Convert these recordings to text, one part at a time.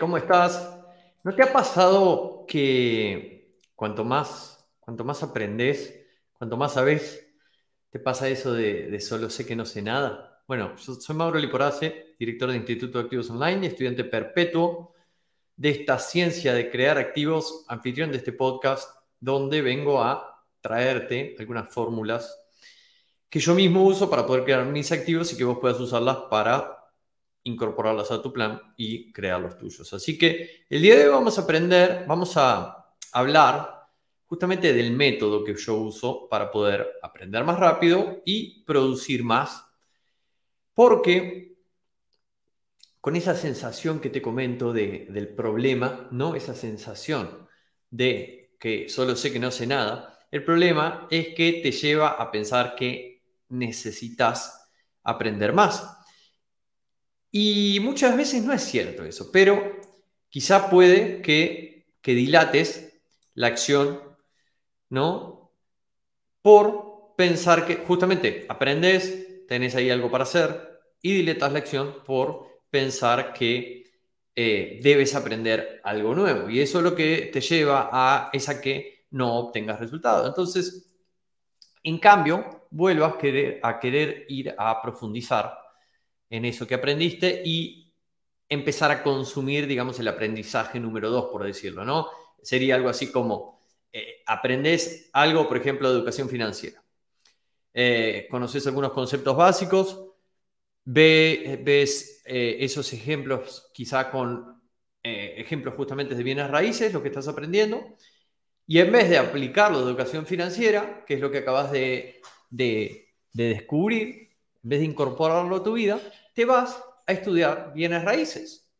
¿Cómo estás? ¿No te ha pasado que cuanto más, cuanto más aprendes, cuanto más sabes, te pasa eso de, solo sé que no sé nada? Bueno, yo soy Mauro Liporace, director de Instituto de Activos Online y estudiante perpetuo de esta ciencia de crear activos, anfitrión de este podcast, donde vengo a traerte algunas fórmulas que yo mismo uso para poder crear mis activos y que vos puedas usarlas para incorporarlas a tu plan y crear los tuyos. Así que el día de hoy vamos a aprender, vamos a hablar justamente del método que yo uso para poder aprender más rápido y producir más. Porque con esa sensación que te comento del problema, ¿no? Esa sensación de que solo sé que no sé nada, el problema es que te lleva a pensar que necesitas aprender más. Y muchas veces no es cierto eso, pero quizá puede que, que dilates la acción, ¿no? Por pensar que justamente aprendes, tenés ahí algo para hacer y dilatas la acción por pensar que eh, debes aprender algo nuevo. Y eso es lo que te lleva a esa que no obtengas resultado. Entonces, en cambio, vuelvas querer, a querer ir a profundizar en eso que aprendiste y empezar a consumir, digamos, el aprendizaje número dos, por decirlo, ¿no? Sería algo así como, eh, aprendes algo, por ejemplo, de educación financiera. Eh, conoces algunos conceptos básicos, ve, ves eh, esos ejemplos quizá con ejemplos justamente de bienes raíces, lo que estás aprendiendo, y en vez de aplicarlo de educación financiera, que es lo que acabas de, de descubrir, en vez de incorporarlo a tu vida, te vas a estudiar bienes raíces.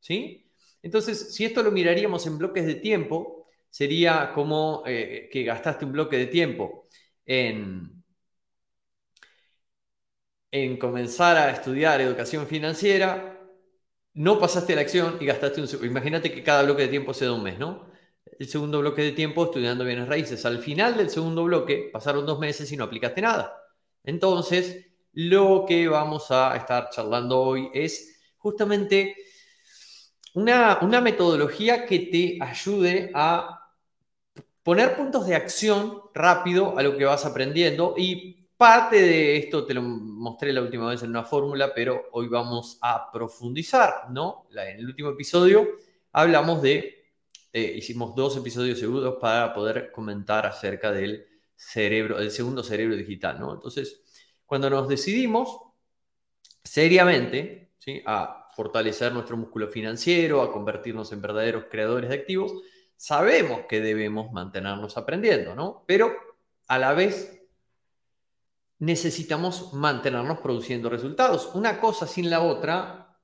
¿Sí? Entonces, si esto lo miraríamos en bloques de tiempo, sería como eh, que gastaste un bloque de tiempo en, en comenzar a estudiar educación financiera, no pasaste la acción y gastaste un... Imagínate que cada bloque de tiempo se da un mes, ¿no? El segundo bloque de tiempo estudiando bienes raíces. Al final del segundo bloque pasaron dos meses y no aplicaste nada. Entonces, lo que vamos a estar charlando hoy es justamente una, metodología que te ayude a poner puntos de acción rápido a lo que vas aprendiendo y parte de esto te lo mostré la última vez en una fórmula, pero hoy vamos a profundizar, ¿no? En el último episodio hablamos de, eh, hicimos dos episodios seguros para poder comentar acerca del cerebro, del segundo cerebro digital, ¿no? Entonces, cuando nos decidimos seriamente a fortalecer nuestro músculo financiero, a convertirnos en verdaderos creadores de activos, sabemos que debemos mantenernos aprendiendo, ¿no? Pero a la vez necesitamos mantenernos produciendo resultados. Una cosa sin la otra.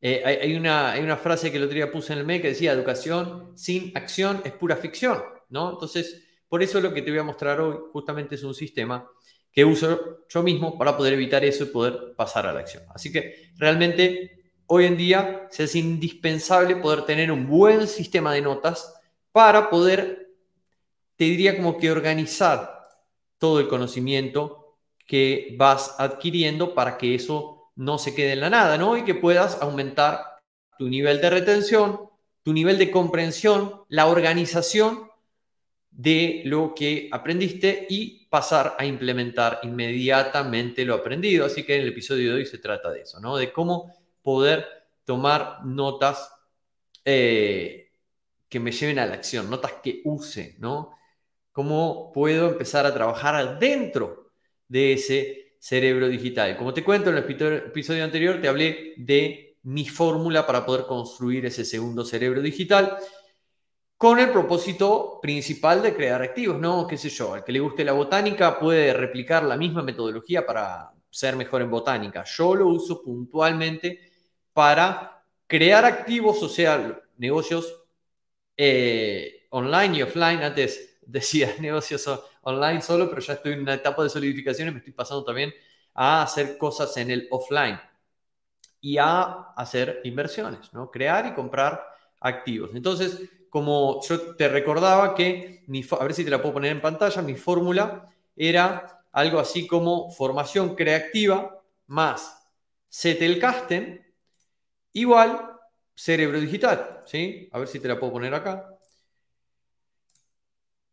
Eh, hay, una, hay, una, frase que el otro día puse en el mail que decía, educación sin acción es pura ficción, ¿no? Entonces, por eso lo que te voy a mostrar hoy justamente es un sistema que uso yo mismo para poder evitar eso y poder pasar a la acción. Así que realmente hoy en día se es indispensable poder tener un buen sistema de notas para poder, te diría como que organizar todo el conocimiento que vas adquiriendo para que eso no se quede en la nada, ¿no? Y que puedas aumentar tu nivel de retención, tu nivel de comprensión, la organización de lo que aprendiste y pasar a implementar inmediatamente lo aprendido. Así que en el episodio de hoy se trata de eso, ¿no? De cómo poder tomar notas eh, que me lleven a la acción, notas que use, ¿no? cómo puedo empezar a trabajar dentro de ese cerebro digital. Como te cuento, en el episodio anterior te hablé de mi fórmula para poder construir ese segundo cerebro digital con el propósito principal de crear activos, ¿no? ¿Qué sé yo? Al que le guste la botánica puede replicar la misma metodología para ser mejor en botánica. Yo lo uso puntualmente para crear activos, o sea, negocios eh, online y offline. Antes decía negocios online solo, pero ya estoy en una etapa de solidificación y me estoy pasando también a hacer cosas en el offline y a hacer inversiones, ¿no? Crear y comprar activos. Entonces, como yo te recordaba que, a ver si te la puedo poner en pantalla, mi fórmula era algo así como formación creativa más Zettelkasten igual cerebro digital, ¿sí? A ver si te la puedo poner acá.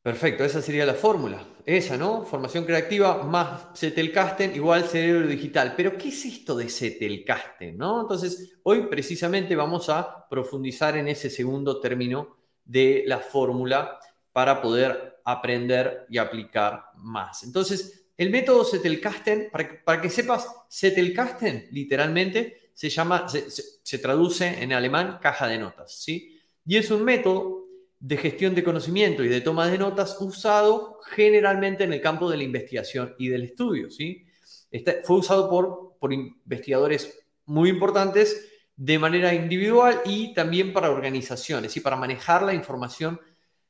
Perfecto, esa sería la fórmula. Esa, ¿no? Formación creativa más Zettelkasten igual cerebro digital. Pero, ¿qué es esto de Zettelkasten, no? Entonces, hoy precisamente vamos a profundizar en ese segundo término de la fórmula para poder aprender y aplicar más. Entonces, el método Zettelkasten, para para que sepas, Zettelkasten literalmente se llama, se, traduce en alemán caja de notas, ¿sí? Y es un método de gestión de conocimiento y de toma de notas usado generalmente en el campo de la investigación y del estudio, ¿sí? Este, fue usado por, por investigadores muy importantes de manera individual y también para organizaciones y para manejar la información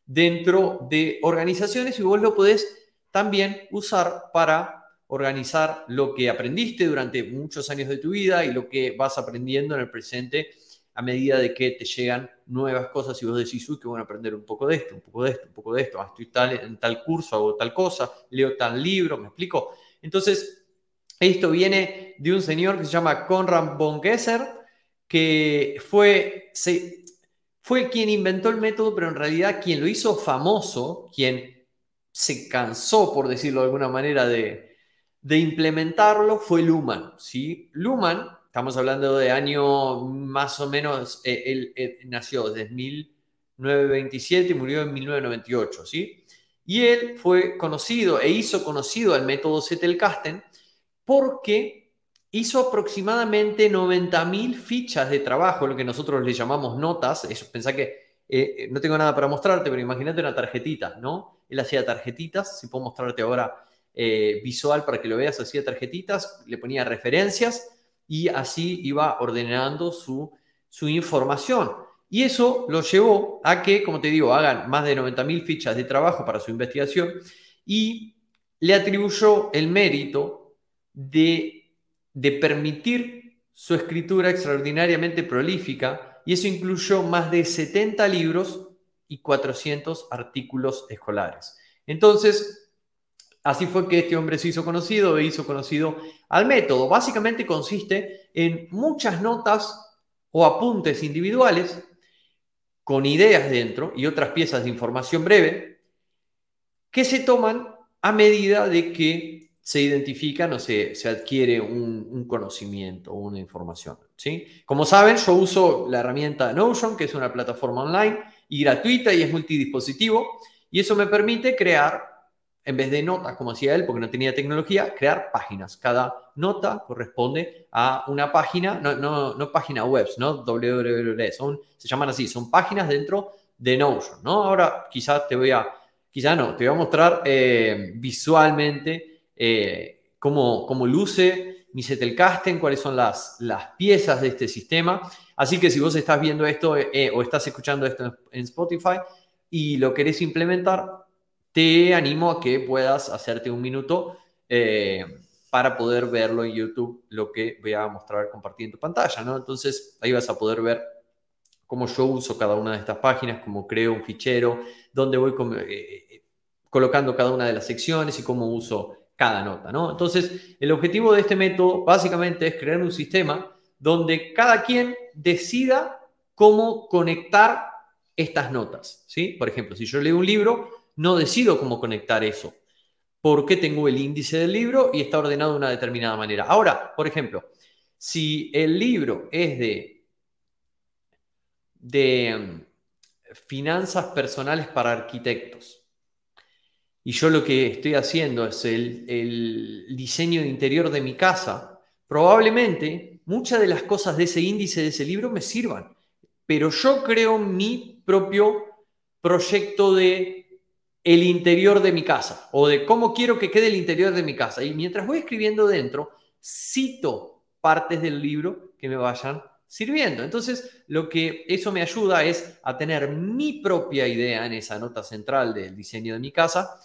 dentro de organizaciones y vos lo podés también usar para organizar lo que aprendiste durante muchos años de tu vida y lo que vas aprendiendo en el presente a medida de que te llegan nuevas cosas y vos decís, uy, que voy a aprender un poco de esto, un poco de esto, un poco de esto, ah, estoy tal, en tal curso, hago tal cosa, leo tal libro, me explico. Entonces, esto viene de un señor que se llama Conrad von Gesser, que fue, fue quien inventó el método, pero en realidad quien lo hizo famoso, quien se cansó, por decirlo de alguna manera, de, implementarlo fue Luhmann. ¿sí? Luhmann, estamos hablando de año más o menos, eh, él, nació desde 1927 y murió en 1998. ¿sí? Y él fue conocido e hizo conocido al método Zettelkasten porque hizo aproximadamente 90.000 fichas de trabajo, lo que nosotros le llamamos notas. Pensá que eh, no tengo nada para mostrarte, pero imagínate una tarjetita, ¿no? Él hacía tarjetitas, si puedo mostrarte ahora eh, visual para que lo veas, hacía tarjetitas, le ponía referencias y así iba ordenando su, su información. Y eso lo llevó a que, como te digo, hagan más de 90.000 fichas de trabajo para su investigación y le atribuyó el mérito de, de permitir su escritura extraordinariamente prolífica y eso incluyó más de 70 libros y 400 artículos escolares. Entonces, Así fue que este hombre se hizo conocido e hizo conocido al método. Básicamente consiste en muchas notas o apuntes individuales con ideas dentro y otras piezas de información breve que se toman a medida de que se identifican o se, adquiere un, conocimiento o una información. ¿sí? Como saben, yo uso la herramienta Notion, que es una plataforma online y gratuita y es multidispositivo, y eso me permite crear en vez de notas, como hacía él, porque no tenía tecnología, crear páginas. Cada nota corresponde a una página, no, no, no página web, ¿no? www, son, se llaman así, son páginas dentro de Notion, ¿no? Ahora quizás te voy a, quizás no, te voy a mostrar eh, visualmente eh, cómo, cómo, luce mi Zettelkasten, cuáles son las, las piezas de este sistema. Así que si vos estás viendo esto eh, o estás escuchando esto en Spotify y lo querés implementar, te animo a que puedas hacerte un minuto eh, para poder verlo en YouTube, lo que voy a mostrar compartiendo tu pantalla, ¿no? Entonces ahí vas a poder ver cómo yo uso cada una de estas páginas, cómo creo un fichero, dónde voy eh, colocando cada una de las secciones y cómo uso cada nota, ¿no? Entonces, el objetivo de este método básicamente es crear un sistema donde cada quien decida cómo conectar estas notas, ¿sí? Por ejemplo, si yo leo un libro, no decido cómo conectar eso, porque tengo el índice del libro y está ordenado de una determinada manera. Ahora, por ejemplo, si el libro es de, de mm, finanzas personales para arquitectos y yo lo que estoy haciendo es el, el diseño interior de mi casa, probablemente muchas de las cosas de ese índice, de ese libro, me sirvan. Pero yo creo mi propio proyecto de el interior de mi casa o de cómo quiero que quede el interior de mi casa. Y mientras voy escribiendo dentro, cito partes del libro que me vayan sirviendo. Entonces, lo que eso me ayuda es a tener mi propia idea en esa nota central del diseño de mi casa.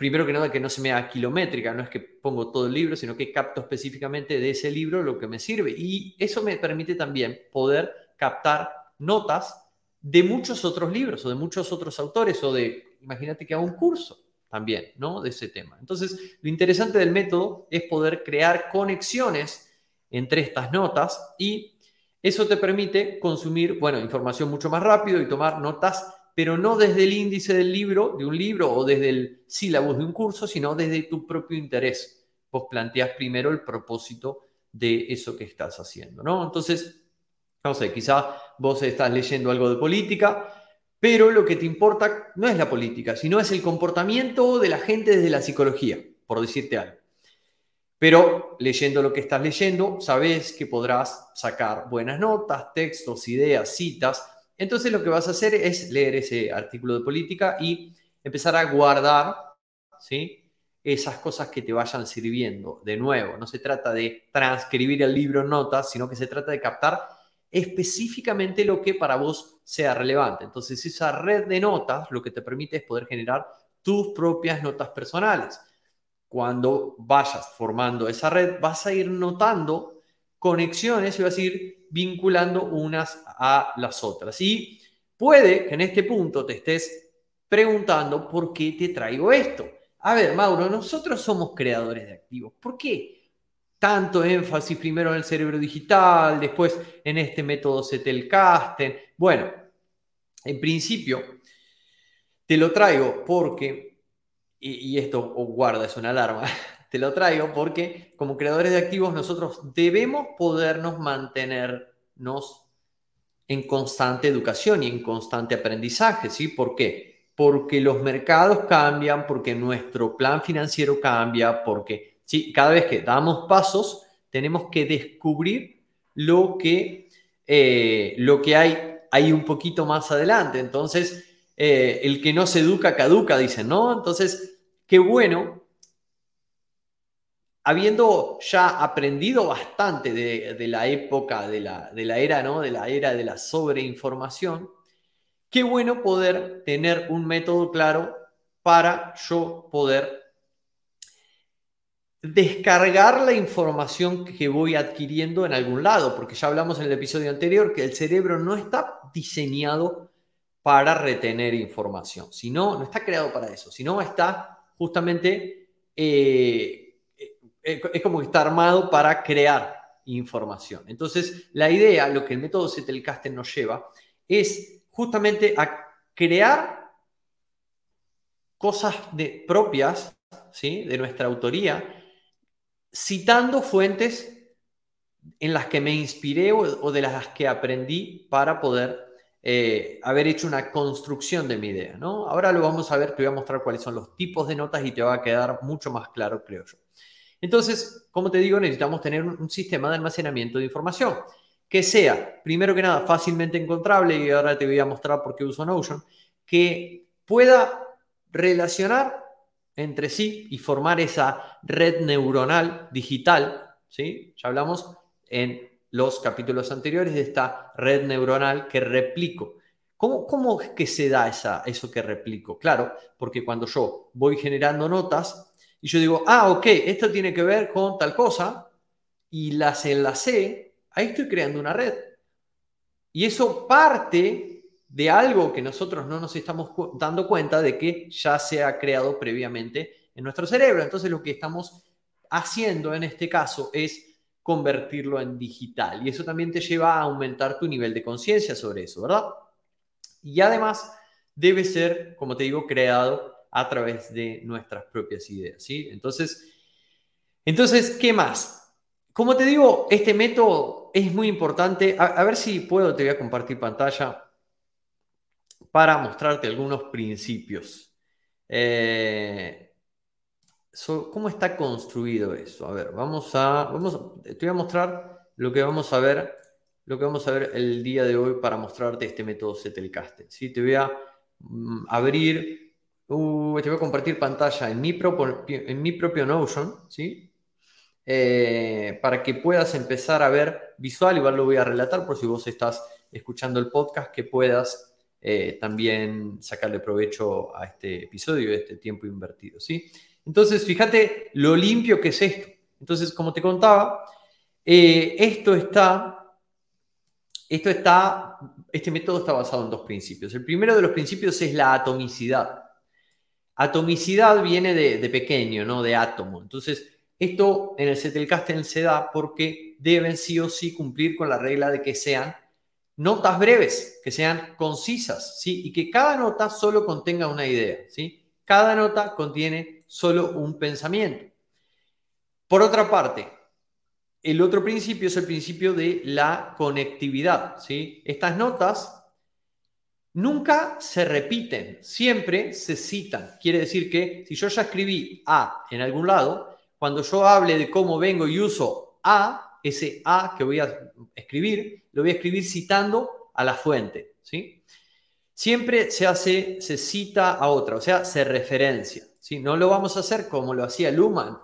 Primero que nada, que no se me haga kilométrica, no es que pongo todo el libro, sino que capto específicamente de ese libro lo que me sirve. Y eso me permite también poder captar notas de muchos otros libros o de muchos otros autores o de, imagínate que hago un curso también, ¿no? De ese tema. Entonces, lo interesante del método es poder crear conexiones entre estas notas y eso te permite consumir, bueno, información mucho más rápido y tomar notas, pero no desde el índice del libro, de un libro o desde el sílabus de un curso, sino desde tu propio interés. Vos planteas primero el propósito de eso que estás haciendo, ¿no? Entonces, no sé, quizá vos estás leyendo algo de política, pero lo que te importa no es la política, sino es el comportamiento de la gente desde la psicología, por decirte algo. Pero leyendo lo que estás leyendo, sabes que podrás sacar buenas notas, textos, ideas, citas. Entonces lo que vas a hacer es leer ese artículo de política y empezar a guardar ¿sí? esas cosas que te vayan sirviendo. De nuevo, no se trata de transcribir el libro en notas, sino que se trata de captar específicamente lo que para vos sea relevante. Entonces, esa red de notas lo que te permite es poder generar tus propias notas personales. Cuando vayas formando esa red, vas a ir notando conexiones y vas a ir vinculando unas a las otras. Y puede que en este punto te estés preguntando por qué te traigo esto. A ver, Mauro, nosotros somos creadores de activos. ¿Por qué? tanto énfasis primero en el cerebro digital, después en este método Zettelkasten. Bueno, en principio te lo traigo porque, y, esto guarda, es una alarma, te lo traigo porque como creadores de activos nosotros debemos podernos mantenernos en constante educación y en constante aprendizaje, ¿sí? ¿Por qué? Porque los mercados cambian, porque nuestro plan financiero cambia, porque ¿sí? Cada vez que damos pasos, tenemos que descubrir lo que, eh, lo que hay ahí un poquito más adelante. Entonces, eh, el que no se educa, caduca, dicen, ¿no? Entonces, qué bueno, habiendo ya aprendido bastante de, la época, de la, de la, era, ¿no? De la era de la sobreinformación, qué bueno poder tener un método claro para yo poder descargar la información que voy adquiriendo en algún lado, porque ya hablamos en el episodio anterior que el cerebro no está diseñado para retener información, sino no está creado para eso, sino está justamente, eh, es como que está armado para crear información. Entonces, la idea, lo que el método Zettelkasten nos lleva, es justamente a crear cosas de, propias, ¿sí? de nuestra autoría, citando fuentes en las que me inspiré o, de las que aprendí para poder eh, haber hecho una construcción de mi idea. ¿no? Ahora lo vamos a ver, te voy a mostrar cuáles son los tipos de notas y te va a quedar mucho más claro, creo yo. Entonces, como te digo, necesitamos tener un, sistema de almacenamiento de información que sea, primero que nada, fácilmente encontrable, y ahora te voy a mostrar por qué uso Notion, que pueda relacionar entre sí y formar esa red neuronal digital, ¿sí? Ya hablamos en los capítulos anteriores de esta red neuronal que replico. ¿Cómo, cómo es que se da esa, eso que replico? Claro, porque cuando yo voy generando notas y yo digo, ah, ok, esto tiene que ver con tal cosa, y las enlacé, ahí estoy creando una red. Y eso parte de algo que nosotros no nos estamos dando cuenta de que ya se ha creado previamente en nuestro cerebro. Entonces lo que estamos haciendo en este caso es convertirlo en digital y eso también te lleva a aumentar tu nivel de conciencia sobre eso, ¿verdad? Y además debe ser, como te digo, creado a través de nuestras propias ideas, ¿sí? Entonces, entonces ¿qué más? Como te digo, este método es muy importante. A, ver si puedo, te voy a compartir pantalla para mostrarte algunos principios. Eh, ¿Cómo está construido eso? A ver, vamos a, vamos, te voy a mostrar lo que vamos a ver, lo que vamos a ver el día de hoy para mostrarte este método Zettelkasten. ¿sí? Te voy a mm, abrir, uh, te voy a compartir pantalla en mi propio, en mi propio Notion, ¿sí? Eh, para que puedas empezar a ver visual, igual lo voy a relatar por si vos estás escuchando el podcast, que puedas eh, también sacarle provecho a este episodio, a este tiempo invertido, ¿sí? Entonces, fíjate lo limpio que es esto. Entonces, como te contaba, eh, esto está, esto está, este método está basado en dos principios. El primero de los principios es la atomicidad. Atomicidad viene de, pequeño, ¿no? De átomo. Entonces, esto en el Zettelkasten se da porque deben sí o sí cumplir con la regla de que sean notas breves, que sean concisas, ¿sí? Y que cada nota solo contenga una idea, ¿sí? Cada nota contiene solo un pensamiento. Por otra parte, el otro principio es el principio de la conectividad. ¿sí? Estas notas nunca se repiten, siempre se citan. Quiere decir que si yo ya escribí A en algún lado, cuando yo hable de cómo vengo y uso A, ese A que voy a escribir, lo voy a escribir citando a la fuente. ¿sí? Siempre se hace, se cita a otra, o sea, se referencia. No lo vamos a hacer como lo hacía Luhmann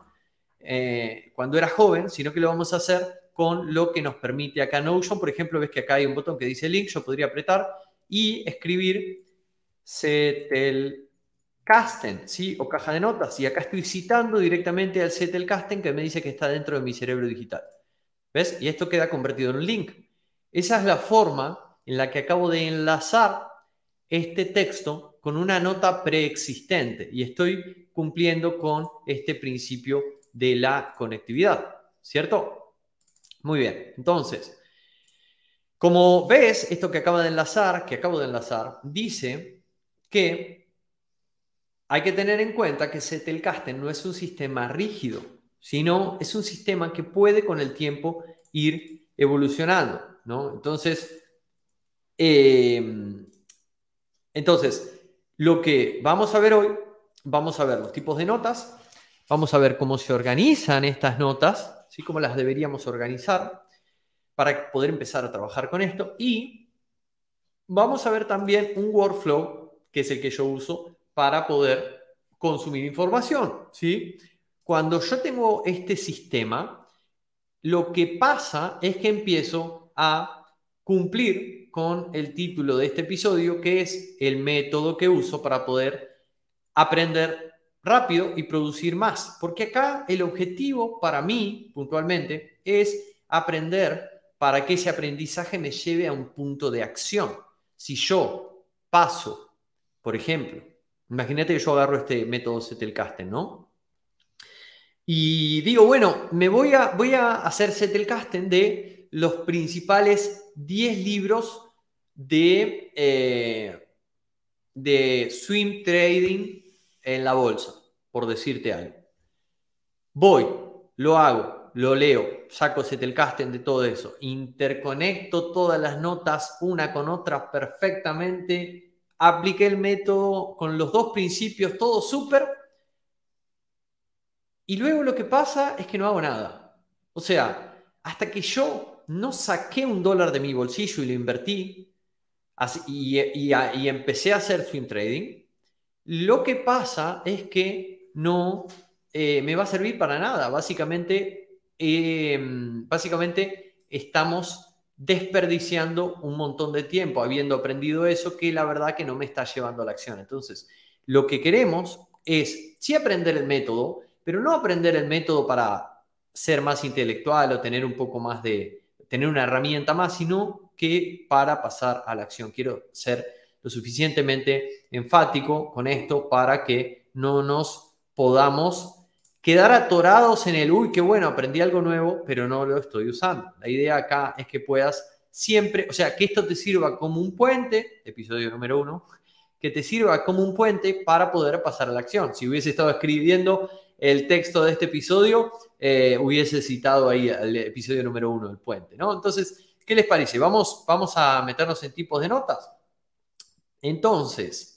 eh, cuando era joven, sino que lo vamos a hacer con lo que nos permite acá Notion. Por ejemplo, ves que acá hay un botón que dice link, yo podría apretar y escribir Zettelkasten, ¿sí? O caja de notas. Y acá estoy citando directamente al Zettelkasten que me dice que está dentro de mi cerebro digital. ¿Ves? Y esto queda convertido en un link. Esa es la forma en la que acabo de enlazar este texto con una nota preexistente y estoy cumpliendo con este principio de la conectividad, ¿cierto? Muy bien, entonces, como ves, esto que acaba de enlazar, que acabo de enlazar, dice que hay que tener en cuenta que Zettelkasten no es un sistema rígido, sino es un sistema que puede con el tiempo ir evolucionando, ¿no? Entonces, eh, entonces, lo que vamos a ver hoy, vamos a ver los tipos de notas, vamos a ver cómo se organizan estas notas, ¿sí? cómo las deberíamos organizar para poder empezar a trabajar con esto y vamos a ver también un workflow, que es el que yo uso para poder consumir información. ¿sí? Cuando yo tengo este sistema, lo que pasa es que empiezo a cumplir con el título de este episodio, que es el método que uso para poder aprender rápido y producir más. Porque acá el objetivo para mí, puntualmente, es aprender para que ese aprendizaje me lleve a un punto de acción. Si yo paso, por ejemplo, imagínate que yo agarro este método Zettelkasten, ¿no? Y digo, bueno, me voy a, voy a hacer Zettelkasten de los principales 10 libros de, eh, de swing trading en la bolsa, por decirte algo. Voy, lo hago, lo leo, saco Zettelkasten de todo eso, interconecto todas las notas una con otra perfectamente, apliqué el método con los dos principios, todo súper, y luego lo que pasa es que no hago nada. O sea, hasta que yo no saqué un dólar de mi bolsillo y lo invertí, y, empecé a hacer swing trading, lo que pasa es que no eh, me va a servir para nada. Básicamente, em, básicamente estamos desperdiciando un montón de tiempo habiendo aprendido eso que la verdad que no me está llevando a la acción. Entonces, lo que queremos es sí aprender el método, pero no aprender el método para ser más intelectual o tener un poco más de, tener una herramienta más, sino que para pasar a la acción. Quiero ser lo suficientemente enfático con esto para que no nos podamos quedar atorados en el, uy, qué bueno, aprendí algo nuevo, pero no lo estoy usando. La idea acá es que puedas siempre, o sea, que esto te sirva como un puente, episodio número uno, que te sirva como un puente para poder pasar a la acción. Si hubiese estado escribiendo el texto de este episodio, eh, hubiese citado ahí el episodio número uno, el puente, ¿no? Entonces, ¿Qué les parece? Vamos, vamos a meternos en tipos de notas. Entonces,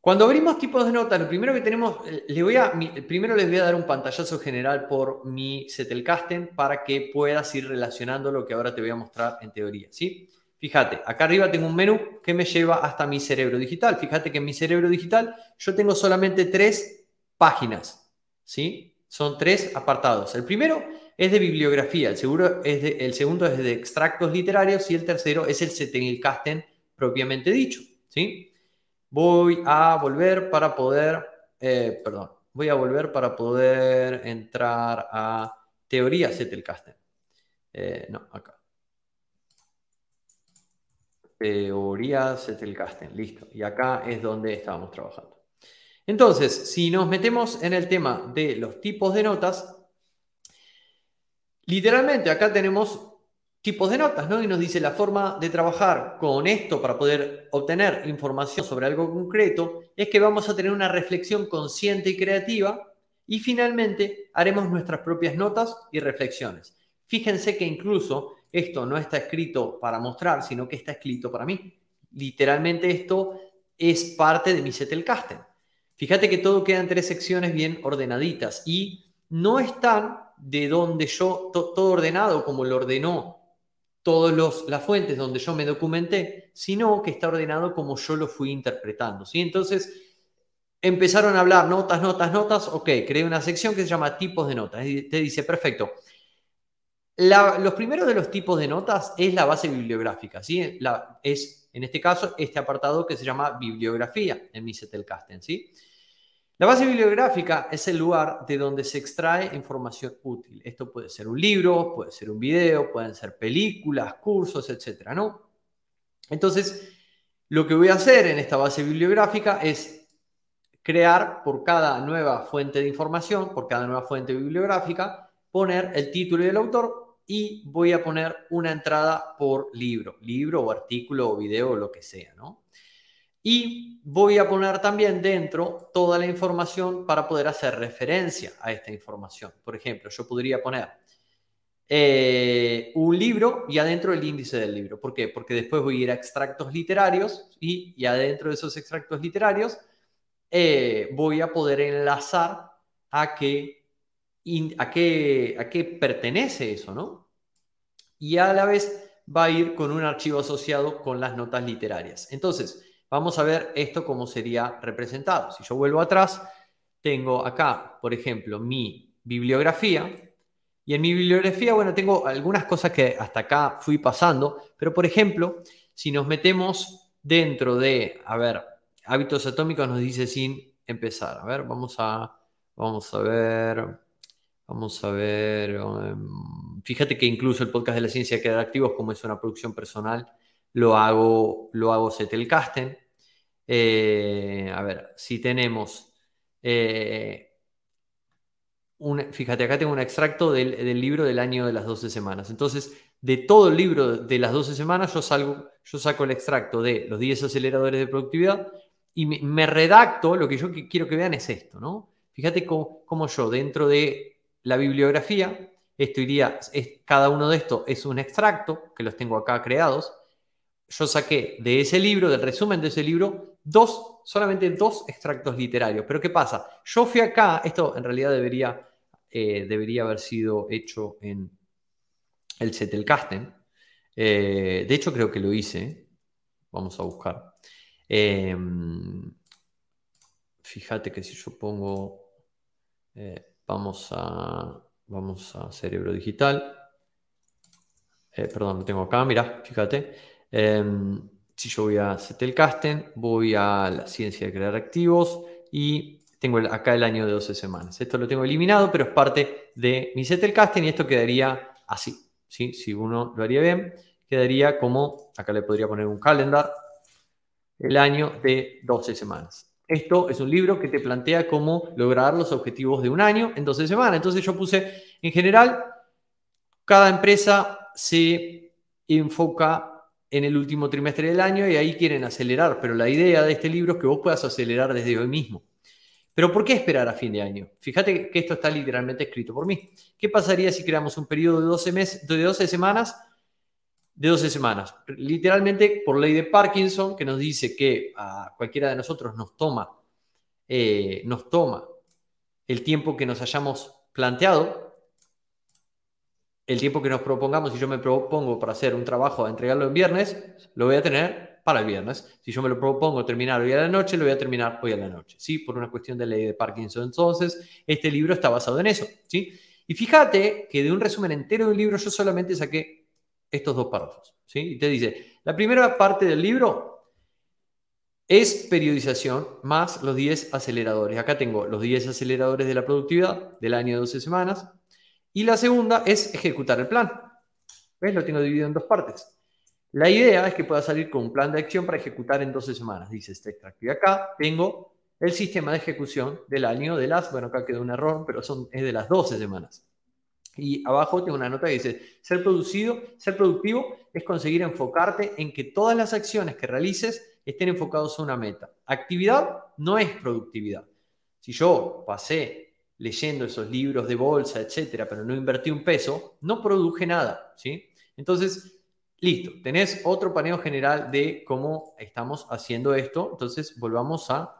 Cuando abrimos tipos de notas, lo primero que tenemos, voy a, primero les voy a dar un pantallazo general por mi Zettelkasten para que puedas ir relacionando lo que ahora te voy a mostrar en teoría, ¿sí? Fíjate, acá arriba tengo un menú que me lleva hasta mi cerebro digital. Fíjate que en mi cerebro digital yo tengo solamente tres páginas, ¿sí? Son tres apartados. El primero es de bibliografía, el, seguro es de, el segundo es de extractos literarios y el tercero es el Zettelkasten propiamente dicho, ¿sí? Voy a volver para poder, eh, perdón, voy a volver para poder entrar a teoría Zettelkasten. Eh, no, acá. Teoría Zettelkasten, listo. Y acá es donde estábamos trabajando. Entonces, si nos metemos en el tema de los tipos de notas, literalmente acá tenemos tipos de notas, ¿no? Y nos dice la forma de trabajar con esto para poder obtener información sobre algo concreto es que vamos a tener una reflexión consciente y creativa y finalmente haremos nuestras propias notas y reflexiones. Fíjense que incluso esto no está escrito para mostrar, sino que está escrito para mí. Literalmente esto es parte de mi Zettelkasten. Fíjate que todo queda en tres secciones bien ordenaditas y no están de donde yo, todo ordenado como lo ordenó todas las fuentes donde yo me documenté, sino que está ordenado como yo lo fui interpretando. ¿sí? Entonces, empezaron a hablar notas, notas, notas, ok, creé una sección que se llama tipos de notas. Y te dice, perfecto. los primeros de los tipos de notas es la base bibliográfica, ¿sí? La, es, en este caso, este apartado que se llama bibliografía en mi ¿sí? La base bibliográfica es el lugar de donde se extrae información útil. Esto puede ser un libro, puede ser un video, pueden ser películas, cursos, etcétera, ¿no? Entonces, lo que voy a hacer en esta base bibliográfica es crear por cada nueva fuente de información, por cada nueva fuente bibliográfica, poner el título y el autor y voy a poner una entrada por libro, libro o artículo o video o lo que sea, ¿no? Y voy a poner también dentro toda la información para poder hacer referencia a esta información. Por ejemplo, yo podría poner eh, un libro y adentro el índice del libro. ¿Por qué? Porque después voy a ir a extractos literarios y, y adentro de esos extractos literarios eh, voy a poder enlazar a qué, a, qué, a qué pertenece eso, ¿no? Y a la vez va a ir con un archivo asociado con las notas literarias. Entonces, Vamos a ver esto cómo sería representado. Si yo vuelvo atrás, tengo acá, por ejemplo, mi bibliografía. Y en mi bibliografía, bueno, tengo algunas cosas que hasta acá fui pasando, pero por ejemplo, si nos metemos dentro de, a ver, hábitos atómicos nos dice sin empezar. A ver, vamos a, vamos a ver, vamos a ver. Um, fíjate que incluso el podcast de la ciencia de crear activos, como es una producción personal, lo hago, lo hago Zettelkasten. Eh, a ver, si tenemos, eh, un, fíjate, acá tengo un extracto del, libro del año de las 12 semanas. Entonces, de todo el libro de las 12 semanas, yo, salgo, yo saco el extracto de los 10 aceleradores de productividad y me, redacto, lo que yo quiero que vean es esto, ¿no? Fíjate cómo, yo dentro de la bibliografía, esto iría, es, cada uno de estos es un extracto, que los tengo acá creados, yo saqué de ese libro, del resumen de ese libro, dos, solamente dos extractos literarios. Pero ¿qué pasa? Yo fui acá, esto en realidad debería, eh, debería haber sido hecho en el Zettelkasten. Eh, de hecho, creo que lo hice. Vamos a buscar. Em, fíjate que si yo pongo, eh, vamos, a, vamos a cerebro digital. perdón, lo tengo acá, mira, fíjate. Em, si yo voy a Zettelkasten, voy a la ciencia de crear activos y tengo acá el año de 12 semanas. Esto lo tengo eliminado, pero es parte de mi Zettelkasten y esto quedaría así. ¿sí? Si uno lo haría bien, quedaría como, acá le podría poner un calendar, el año de 12 semanas. Esto es un libro que te plantea cómo lograr los objetivos de un año en 12 semanas. Entonces yo puse, en general, cada empresa se enfoca en el último trimestre del año y ahí quieren acelerar, pero la idea de este libro es que vos puedas acelerar desde hoy mismo. Pero ¿por qué esperar a fin de año? Fíjate que esto está literalmente escrito por mí. ¿Qué pasaría si creamos un periodo de 12, meses, de 12 semanas de 12 semanas. Literalmente por ley de Parkinson, que nos dice que a cualquiera de nosotros nos toma, eh, nos toma el tiempo que nos hayamos planteado, el tiempo que nos propongamos, si yo me propongo para hacer un trabajo, a entregarlo en viernes, lo voy a tener para el viernes. Si yo me lo propongo terminar hoy a la noche, lo voy a terminar hoy a la noche, ¿sí? Por una cuestión de ley de Parkinson. Entonces, este libro está basado en eso, ¿sí? Y fíjate que de un resumen entero del libro yo solamente saqué estos dos párrafos. ¿sí? Y te dice, la primera parte del libro es periodización más los 10 aceleradores. Acá tengo los 10 aceleradores de la productividad del año de 12 semanas. Y la segunda es ejecutar el plan. ¿Ves? Lo tengo dividido en dos partes. La idea es que pueda salir con un plan de acción para ejecutar en 12 semanas, dice este extracto. Y acá tengo el sistema de ejecución del año de las, bueno, acá quedó un error, pero son, es de las 12 semanas. Y abajo tengo una nota que dice, ser producido, ser productivo es conseguir enfocarte en que todas las acciones que realices estén enfocados a una meta. Actividad no es productividad. Si yo pasé leyendo esos libros de bolsa, etcétera, pero no invertí un peso, no produje nada, ¿sí? Entonces, listo, tenés otro paneo general de cómo estamos haciendo esto. Entonces, volvamos a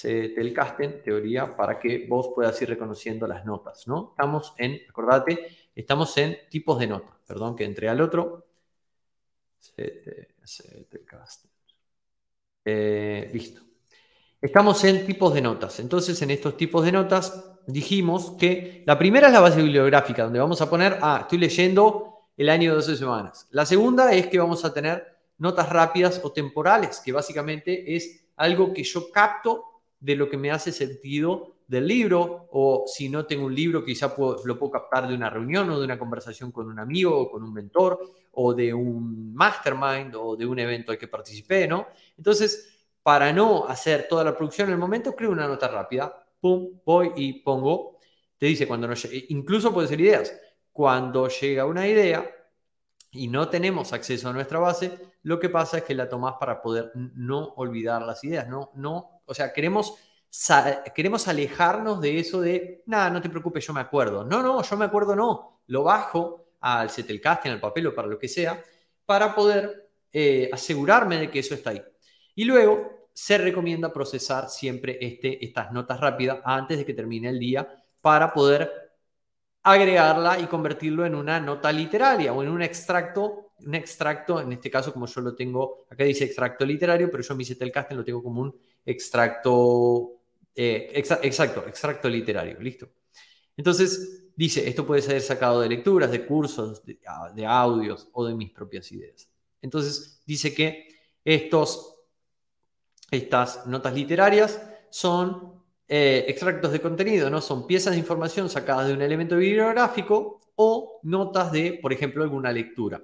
Telcasten, teoría, para que vos puedas ir reconociendo las notas, ¿no? Estamos en, acordate, estamos en tipos de notas. Perdón que entré al otro. Eh, listo. Estamos en tipos de notas. Entonces, en estos tipos de notas dijimos que la primera es la base bibliográfica, donde vamos a poner, ah, estoy leyendo el año de 12 semanas. La segunda es que vamos a tener notas rápidas o temporales, que básicamente es algo que yo capto de lo que me hace sentido del libro, o si no tengo un libro, quizá lo puedo captar de una reunión o de una conversación con un amigo o con un mentor, o de un mastermind o de un evento al que participé, ¿no? Entonces, para no hacer toda la producción en el momento, creo una nota rápida, pum, voy y pongo, te dice cuando no incluso puede ser ideas, cuando llega una idea y no tenemos acceso a nuestra base, lo que pasa es que la tomás para poder no olvidar las ideas, no, no o sea, queremos, queremos alejarnos de eso de, nada, no te preocupes, yo me acuerdo. No, no, yo me acuerdo, no. Lo bajo al Zettelkasten, al papel o para lo que sea, para poder eh, asegurarme de que eso está ahí. Y luego se recomienda procesar siempre este, estas notas rápidas antes de que termine el día para poder agregarla y convertirlo en una nota literaria o en un extracto un extracto, en este caso como yo lo tengo, acá dice extracto literario, pero yo mi Zettelkasten lo tengo como un extracto, eh, exacto, extracto literario, listo. Entonces, dice, esto puede ser sacado de lecturas, de cursos, de, audios o de mis propias ideas. Entonces, dice que estos, estas notas literarias son eh, extractos de contenido, ¿no? Son piezas de información sacadas de un elemento bibliográfico o notas de, por ejemplo, alguna lectura.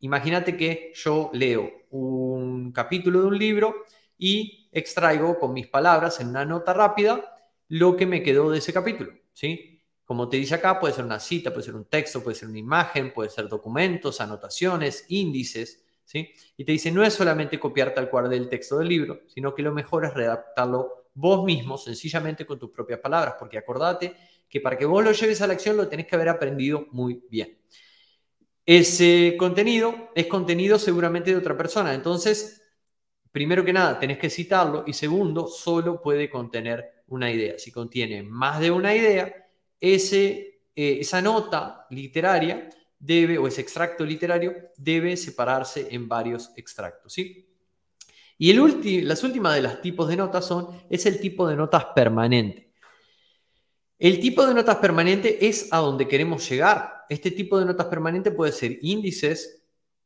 Imagínate que yo leo un capítulo de un libro y extraigo con mis palabras en una nota rápida lo que me quedó de ese capítulo, ¿sí? Como te dice acá, puede ser una cita, puede ser un texto, puede ser una imagen, puede ser documentos, anotaciones, índices, ¿sí? Y te dice, no es solamente copiar tal cual del texto del libro, sino que lo mejor es redactarlo vos mismo, sencillamente con tus propias palabras, porque acordate que para que vos lo lleves a la acción lo tenés que haber aprendido muy bien. Ese contenido es contenido seguramente de otra persona. Entonces, primero que nada, tenés que citarlo y segundo, solo puede contener una idea. Si contiene más de una idea, eh, esa nota literaria debe, o ese extracto literario, debe separarse en varios extractos. ¿sí? Y las últimas de los tipos de notas son, es el tipo de notas permanente. El tipo de notas permanente es a donde queremos llegar. Este tipo de notas permanente puede ser índices.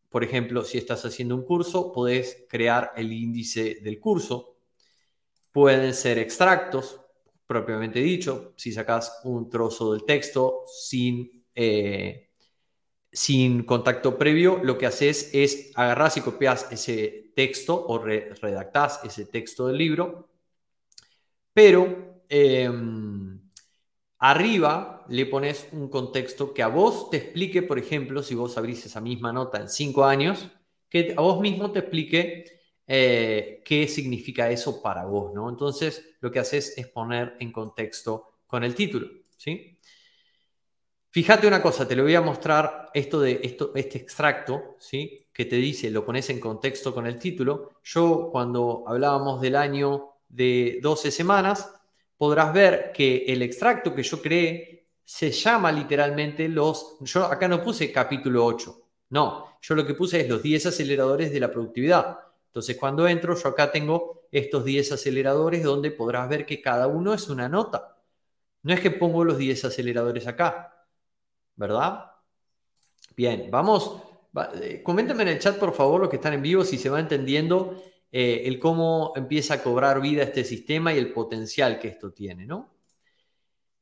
Por ejemplo, si estás haciendo un curso, puedes crear el índice del curso. Pueden ser extractos, propiamente dicho. Si sacas un trozo del texto sin, eh, sin contacto previo, lo que haces es agarrar y copias ese texto o redactás ese texto del libro. Pero... Em, Arriba le pones un contexto que a vos te explique, por ejemplo, si vos abrís esa misma nota en cinco años, que a vos mismo te explique eh, qué significa eso para vos, ¿no? Entonces, lo que haces es poner en contexto con el título, ¿sí? Fíjate una cosa, te lo voy a mostrar esto de esto, este extracto, ¿sí? Que te dice, lo pones en contexto con el título. Yo cuando hablábamos del año de 12 semanas, podrás ver que el extracto que yo creé se llama literalmente los, yo acá no puse capítulo 8, no, yo lo que puse es los 10 aceleradores de la productividad. Entonces cuando entro, yo acá tengo estos 10 aceleradores donde podrás ver que cada uno es una nota. No es que pongo los 10 aceleradores acá, ¿verdad? Bien, vamos. Eh, coméntame en el chat, por favor, los que están en vivo, si se va entendiendo eh, el cómo empieza a cobrar vida este sistema y el potencial que esto tiene, ¿no?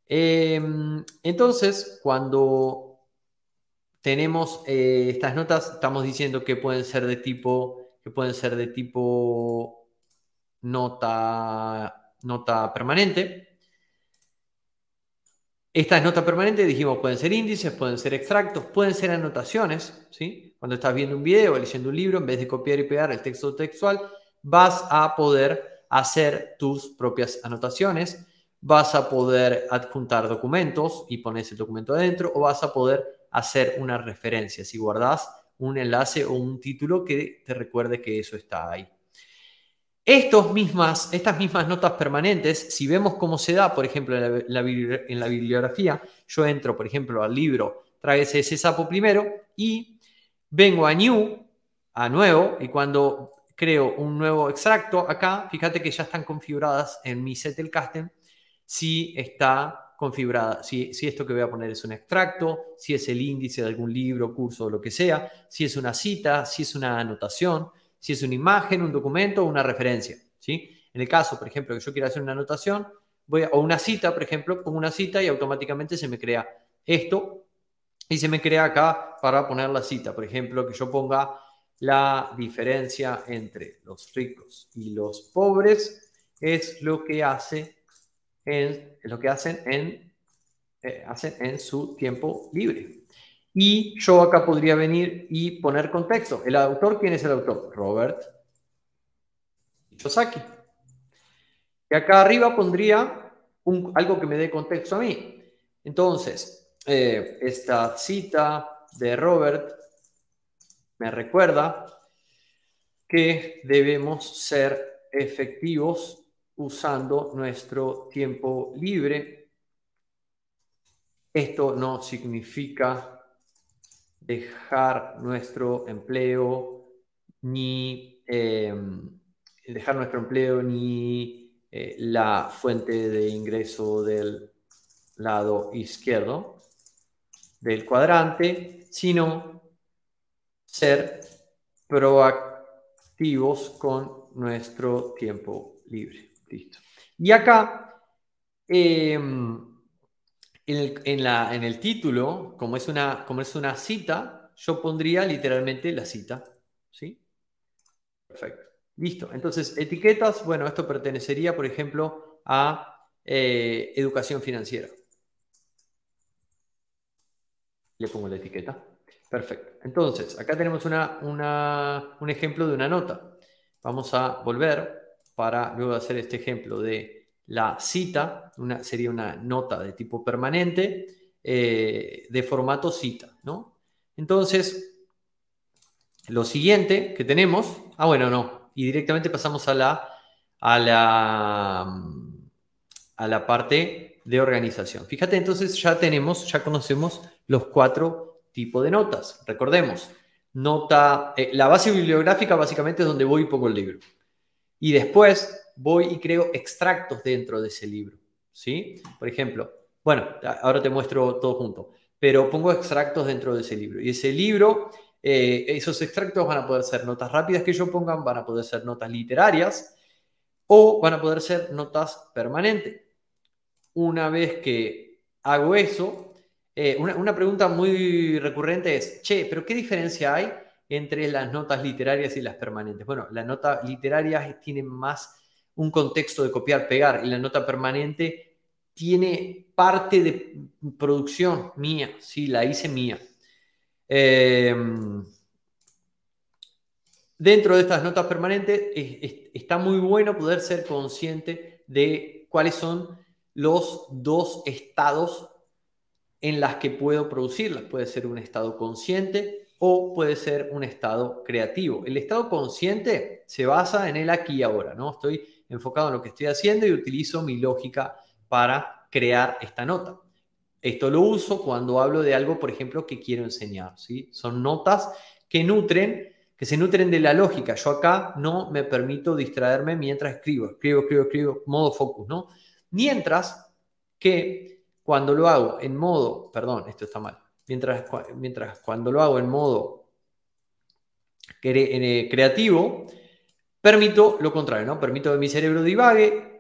Em, entonces, cuando tenemos eh, estas notas, estamos diciendo que pueden ser de tipo, que pueden ser de tipo nota, nota permanente. Esta es nota permanente, dijimos, pueden ser índices, pueden ser extractos, pueden ser anotaciones, ¿sí? Cuando estás viendo un video o leyendo un libro, en vez de copiar y pegar el texto textual, vas a poder hacer tus propias anotaciones, vas a poder adjuntar documentos y pones el documento adentro, o vas a poder hacer una referencia si guardas un enlace o un título que te recuerde que eso está ahí. Estas mismas notas permanentes, si vemos cómo se da, por ejemplo, en la, bibliografía, yo entro, por ejemplo, al libro Tráguese ese sapo primero y vengo a New, a nuevo, y cuando creo un nuevo extracto acá, fíjate que ya están configuradas en mi Custom si está configurada, si, si esto que voy a poner es un extracto, si es el índice de algún libro, curso o lo que sea, si es una cita, si es una anotación si es una imagen, un documento o una referencia. ¿sí? En el caso, por ejemplo, que yo quiera hacer una anotación, voy o una cita, por ejemplo, pongo una cita y automáticamente se me crea esto y se me crea acá para poner la cita. Por ejemplo, que yo ponga la diferencia entre los ricos y los pobres es lo que hace en, lo que hacen en, eh, hacen en su tiempo libre. Y yo acá podría venir y poner contexto. ¿El autor quién es el autor? Robert Kiyosaki. Y acá arriba pondría algo que me dé contexto a mí. Entonces, eh, esta cita de Robert me recuerda que debemos ser efectivos usando nuestro tiempo libre. Esto no significa dejar nuestro empleo ni em, dejar nuestro empleo ni eh, la fuente de ingreso del lado izquierdo del cuadrante, sino ser proactivos con nuestro tiempo libre. Listo. Y acá, em, en el, título, como es, una, cita, yo pondría literalmente la cita. ¿Sí? Perfecto. Listo. Entonces, etiquetas, bueno, esto pertenecería, por ejemplo, a eh, educación financiera. Le pongo la etiqueta. Perfecto. Entonces, acá tenemos un ejemplo de una nota. Vamos a volver para luego hacer este ejemplo de la cita sería una nota de tipo permanente eh, de formato cita, ¿no? Entonces, lo siguiente que tenemos, ah, bueno, no, y directamente pasamos a la, a la, a la parte de organización. Fíjate, entonces ya tenemos, ya conocemos los cuatro tipos de notas. Recordemos, nota, eh, la base bibliográfica básicamente es donde voy y pongo el libro. Y después voy y creo extractos dentro de ese libro. ¿sí? Por ejemplo, bueno, ahora te muestro todo junto, pero pongo extractos dentro de ese libro. Y ese libro, eh, esos extractos van a poder ser notas rápidas que yo pongan, van a poder ser notas literarias o van a poder ser notas permanentes. Una vez que hago eso, eh, una, una pregunta muy recurrente es, che, pero ¿qué diferencia hay entre las notas literarias y las permanentes? Bueno, las notas literarias tienen más un contexto de copiar-pegar y la nota permanente tiene parte de producción mía, sí, la hice mía. Em, dentro de estas notas permanentes está muy bueno poder ser consciente de cuáles son los dos estados en las que puedo producirlas. Puede ser un estado consciente o puede ser un estado creativo. El estado consciente se basa en el aquí y ahora, ¿no? Estoy enfocado en lo que estoy haciendo y utilizo mi lógica para crear esta nota. Esto lo uso cuando hablo de algo, por ejemplo, que quiero enseñar, ¿sí? Son notas que nutren, que se nutren de la lógica. Yo acá no me permito distraerme mientras escribo, escribo, escribo, escribo, modo focus, ¿no? Mientras que cuando lo hago en modo, perdón, esto está mal, mientras, mientras cuando lo hago en modo eh, creativo, permito lo contrario, ¿no? Permito que mi cerebro divague,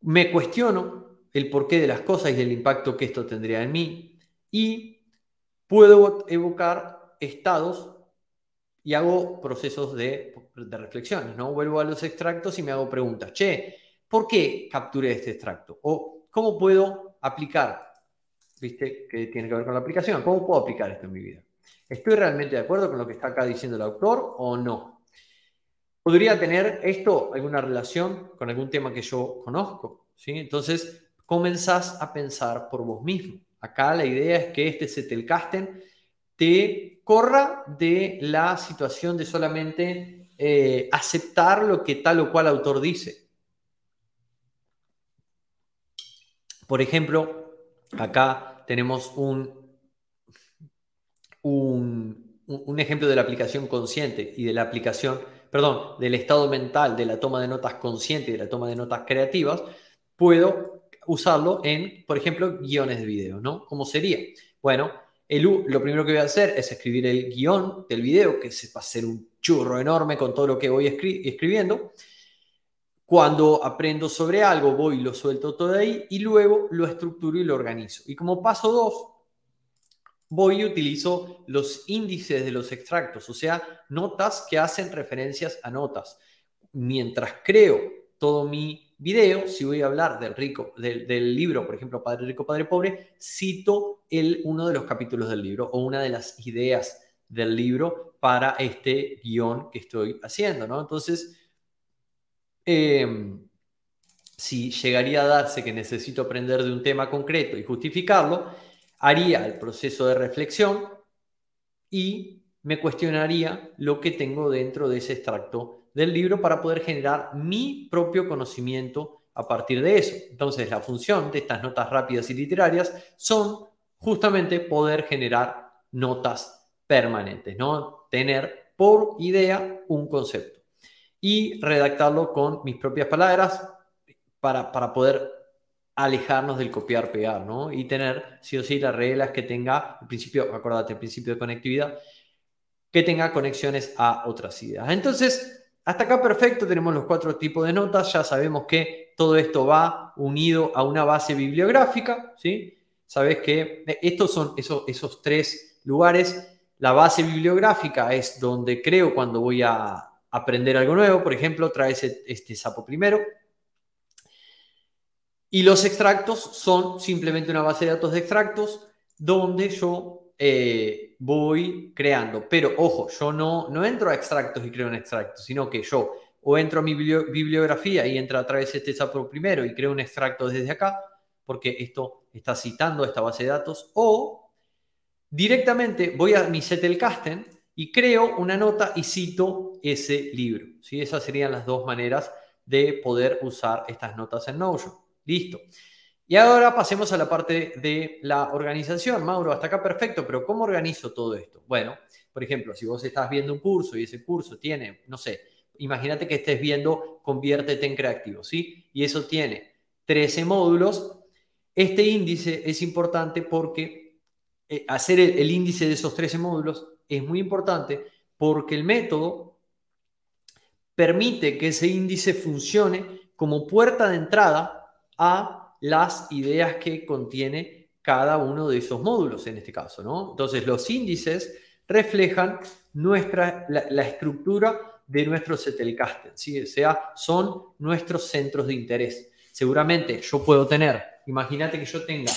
me cuestiono el porqué de las cosas y el impacto que esto tendría en mí y puedo evocar estados y hago procesos de, reflexiones, ¿no? Vuelvo a los extractos y me hago preguntas. Che, ¿por qué capturé este extracto? O ¿Cómo puedo aplicar? ¿Viste? Que tiene que ver con la aplicación. ¿Cómo puedo aplicar esto en mi vida? ¿Estoy realmente de acuerdo con lo que está acá diciendo el autor o no? ¿Podría tener esto alguna relación con algún tema que yo conozco? ¿Sí? Entonces, comenzás a pensar por vos mismo. Acá la idea es que este Setelkasten te corra de la situación de solamente eh, aceptar lo que tal o cual autor dice. Por ejemplo, acá tenemos un, un, ejemplo de la aplicación consciente y de la aplicación, perdón, del estado mental, de la toma de notas consciente y de la toma de notas creativas. Puedo usarlo en, por ejemplo, guiones de video, ¿no? ¿Cómo sería? Bueno, el, lo primero que voy a hacer es escribir el guion del video, que va a ser un churro enorme con todo lo que voy escribiendo. Cuando aprendo sobre algo, voy y lo suelto todo ahí y luego lo estructuro y lo organizo. Y como paso dos, voy y utilizo los índices de los extractos, o sea, notas que hacen referencias a notas. Mientras creo todo mi video, si voy a hablar del, rico, del, libro, por ejemplo, Padre Rico, Padre Pobre, cito el, uno de los capítulos del libro o una de las ideas del libro para este guion que estoy haciendo, ¿no? Entonces, Em, si llegaría a darse que necesito aprender de un tema concreto y justificarlo, haría el proceso de reflexión y me cuestionaría lo que tengo dentro de ese extracto del libro para poder generar mi propio conocimiento a partir de eso. Entonces, la función de estas notas rápidas y literarias son justamente poder generar notas permanentes, ¿no? Tener por idea un concepto y redactarlo con mis propias palabras para, para poder alejarnos del copiar-pegar, ¿no? Y tener, sí o sí, las reglas que tenga, el principio, acuérdate, el principio de conectividad, que tenga conexiones a otras ideas. Entonces, hasta acá perfecto, tenemos los cuatro tipos de notas, ya sabemos que todo esto va unido a una base bibliográfica, ¿sí? Sabes que eh, estos son esos, esos tres lugares. La base bibliográfica es donde creo cuando voy a aprender algo nuevo, por ejemplo, traes este sapo primero. Y los extractos son simplemente una base de datos de extractos donde yo eh, voy creando. Pero ojo, yo no, no entro a extractos y creo un extracto, sino que yo o entro a mi bibliografía y entro a través de este sapo primero y creo un extracto desde acá, porque esto está citando esta base de datos, o directamente voy a mi Zettelkasten y creo una nota y cito ese libro. ¿sí? Esas serían las dos maneras de poder usar estas notas en Notion. Listo. Y ahora pasemos a la parte de la organización. Mauro, hasta acá perfecto, pero ¿cómo organizo todo esto? Bueno, por ejemplo, si vos estás viendo un curso y ese curso tiene, no sé, imagínate que estés viendo Conviértete en Creativo, ¿sí? Y eso tiene 13 módulos. Este índice es importante porque eh, hacer el, el índice de esos 13 módulos es muy importante porque el método permite que ese índice funcione como puerta de entrada a las ideas que contiene cada uno de esos módulos en este caso, ¿no? Entonces los índices reflejan nuestra, la, estructura de nuestro Zettelkasten, ¿sí? Sea, son nuestros centros de interés. Seguramente yo puedo tener, imagínate que yo tenga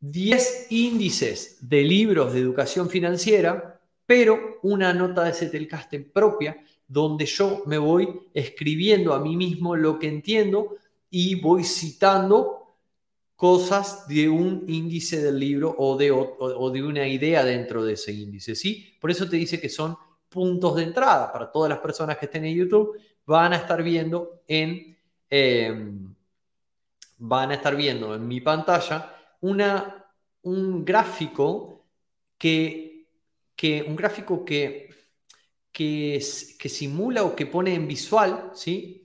10 índices de libros de educación financiera pero una nota de Zettelkasten propia donde yo me voy escribiendo a mí mismo lo que entiendo y voy citando cosas de un índice del libro o de, o, de una idea dentro de ese índice, ¿sí? Por eso te dice que son puntos de entrada para todas las personas que estén en YouTube, van a estar viendo en, em, van a estar viendo en mi pantalla una, un gráfico que, que un gráfico que, que, que simula o que pone en visual, ¿sí?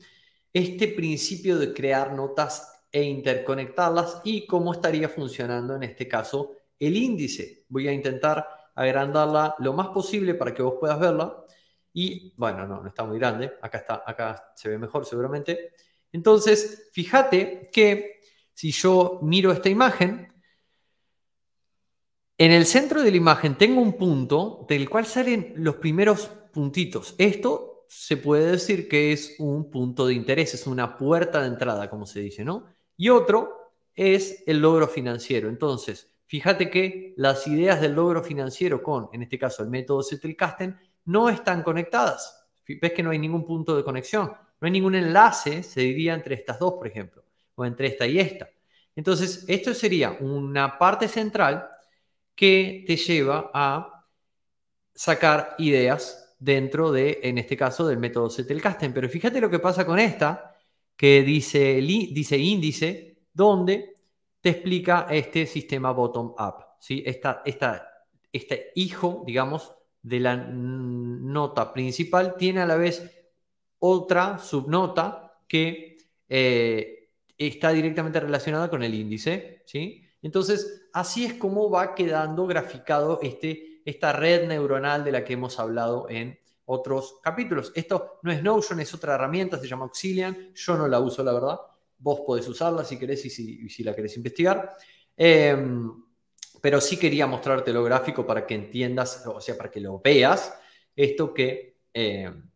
Este principio de crear notas e interconectarlas y cómo estaría funcionando en este caso el índice. Voy a intentar agrandarla lo más posible para que vos puedas verla. Y bueno, no, no está muy grande. Acá está, acá se ve mejor seguramente. Entonces, fíjate que si yo miro esta imagen, en el centro de la imagen tengo un punto del cual salen los primeros puntitos. Esto se puede decir que es un punto de interés, es una puerta de entrada, como se dice, ¿no? Y otro es el logro financiero. Entonces, fíjate que las ideas del logro financiero con, en este caso, el método Zettelkasten, no están conectadas. Ves que no hay ningún punto de conexión. No hay ningún enlace, se diría, entre estas dos, por ejemplo, o entre esta y esta. Entonces, esto sería una parte central que te lleva a sacar ideas dentro de, en este caso, del método Zettelkasten. Pero fíjate lo que pasa con esta, que dice, dice índice, donde te explica este sistema bottom-up. ¿sí? Esta, este hijo, digamos, de la nota principal tiene a la vez otra subnota que eh, está directamente relacionada con el índice. ¿sí? Entonces, así es como va quedando graficado este, esta red neuronal de la que hemos hablado en otros capítulos. Esto no es Notion, es otra herramienta, se llama Auxilian. Yo no la uso, la verdad. Vos podés usarla si querés y si, la querés investigar. Em, pero sí quería mostrarte lo gráfico para que entiendas, o sea, para que lo veas, esto que, em,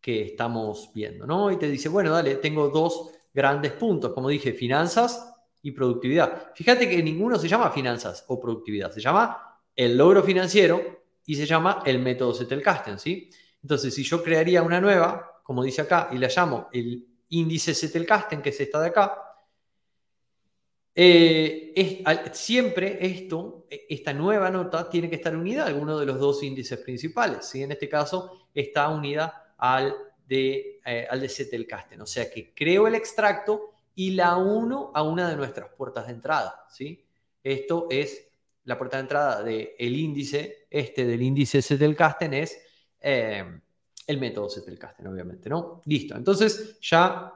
que estamos viendo, ¿no? Y te dice, bueno, dale, tengo dos grandes puntos, como dije, finanzas y productividad. Fíjate que ninguno se llama finanzas o productividad, se llama el logro financiero y se llama el método Zettelkasten, ¿sí? Entonces, si yo crearía una nueva, como dice acá, y la llamo el índice Zettelkasten, que es esta de acá, eh, es, siempre esto, esta nueva nota tiene que estar unida a alguno de los dos índices principales. ¿sí? En este caso está unida al de, eh, al de Zettelkasten. O sea que creo el extracto y la uno a una de nuestras puertas de entrada. ¿sí? Esto es la puerta de entrada del índice, este del índice Zettelkasten es eh, el método Zettelkasten, obviamente, ¿no? Listo. Entonces ya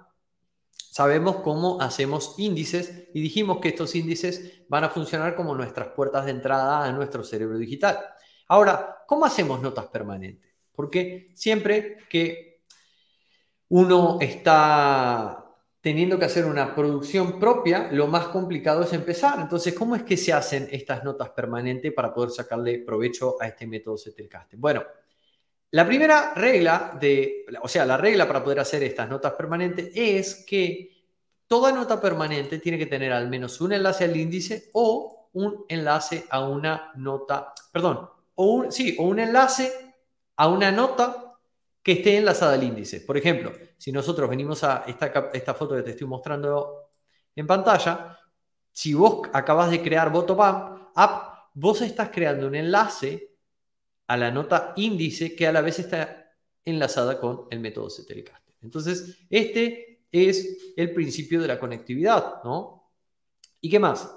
sabemos cómo hacemos índices y dijimos que estos índices van a funcionar como nuestras puertas de entrada a nuestro cerebro digital. Ahora, ¿cómo hacemos notas permanentes? Porque siempre que uno está teniendo que hacer una producción propia, lo más complicado es empezar. Entonces, ¿cómo es que se hacen estas notas permanentes para poder sacarle provecho a este método Zettelkasten? Bueno, la primera regla de, o sea, la regla para poder hacer estas notas permanentes es que toda nota permanente tiene que tener al menos un enlace al índice o un enlace a una nota, perdón, o un, sí, o un enlace a una nota que esté enlazada al índice. Por ejemplo, si nosotros venimos a esta, esta foto que te estoy mostrando en pantalla, si vos acabas de crear bottom up, vos estás creando un enlace a la nota índice que a la vez está enlazada con el método Zettelkasten. Entonces, este es el principio de la conectividad, ¿no? ¿Y qué más?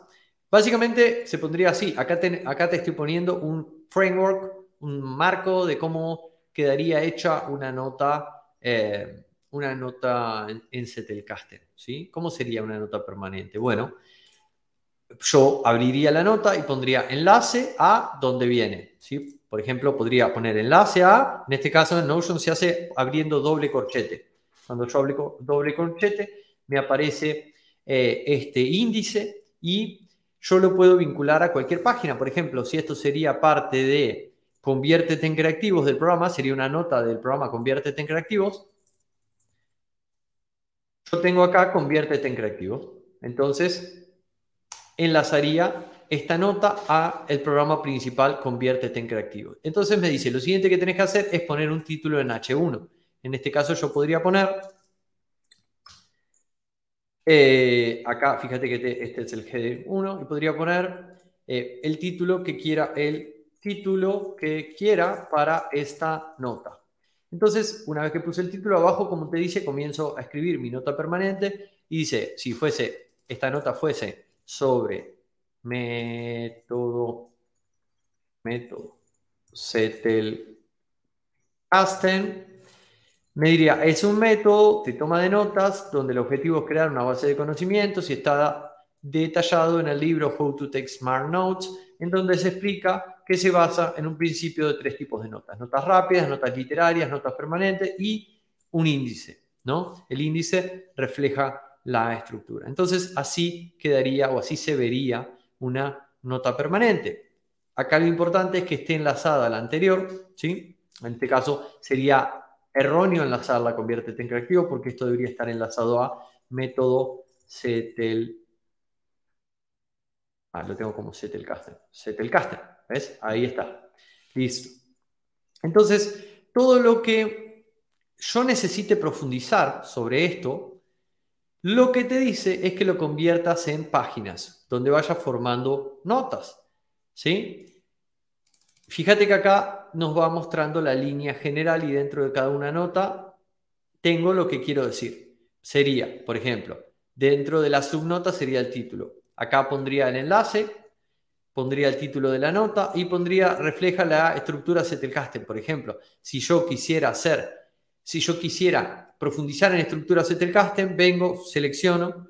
Básicamente se pondría así. Acá acá te estoy poniendo un framework, un marco de cómo quedaría hecha una nota, eh, una nota en, en ¿sí? ¿Cómo sería una nota permanente? Bueno, yo abriría la nota y pondría enlace a donde viene, ¿sí? Por ejemplo, podría poner enlace a, en este caso en Notion se hace abriendo doble corchete. Cuando yo abro doble corchete, me aparece eh, este índice y yo lo puedo vincular a cualquier página. Por ejemplo, si esto sería parte de Conviértete en creativos del programa, sería una nota del programa Conviértete en creativos. Yo tengo acá Conviértete en creativos. Entonces, enlazaría esta nota a el programa principal Conviértete en creativos. Entonces me dice, lo siguiente que tenés que hacer es poner un título en H1. En este caso yo podría poner Eh, acá, fíjate que este es el header 1 y podría poner eh, el título que quiera, el título que quiera para esta nota. Entonces, una vez que puse el título abajo, como te dice, comienzo a escribir mi nota permanente y dice, si fuese, esta nota fuese sobre método, método Casten, me diría, es un método de toma de notas donde el objetivo es crear una base de conocimientos y está detallado en el libro How to Take Smart Notes, en donde se explica que se basa en un principio de tres tipos de notas. Notas rápidas, notas literarias, notas permanentes y un índice. ¿no? El índice refleja la estructura. Entonces, así quedaría o así se vería una nota permanente. Acá lo importante es que esté enlazada a la anterior, ¿sí? En este caso sería erróneo enlazarla conviértete en creativo porque esto debería estar enlazado a método Setel. Ah, lo tengo como Setelcaster. Setelcaster, ¿ves? Ahí está. Listo. Entonces, todo lo que yo necesite profundizar sobre esto, lo que te dice es que lo conviertas en páginas donde vayas formando notas. ¿Sí? Fíjate que acá nos va mostrando la línea general y dentro de cada una nota tengo lo que quiero decir. Sería, por ejemplo, dentro de la subnota sería el título. Acá pondría el enlace, pondría el título de la nota y pondría, refleja la estructura Zettelkasten. Por ejemplo, si yo quisiera hacer, si yo quisiera profundizar en estructura Zettelkasten, vengo, selecciono,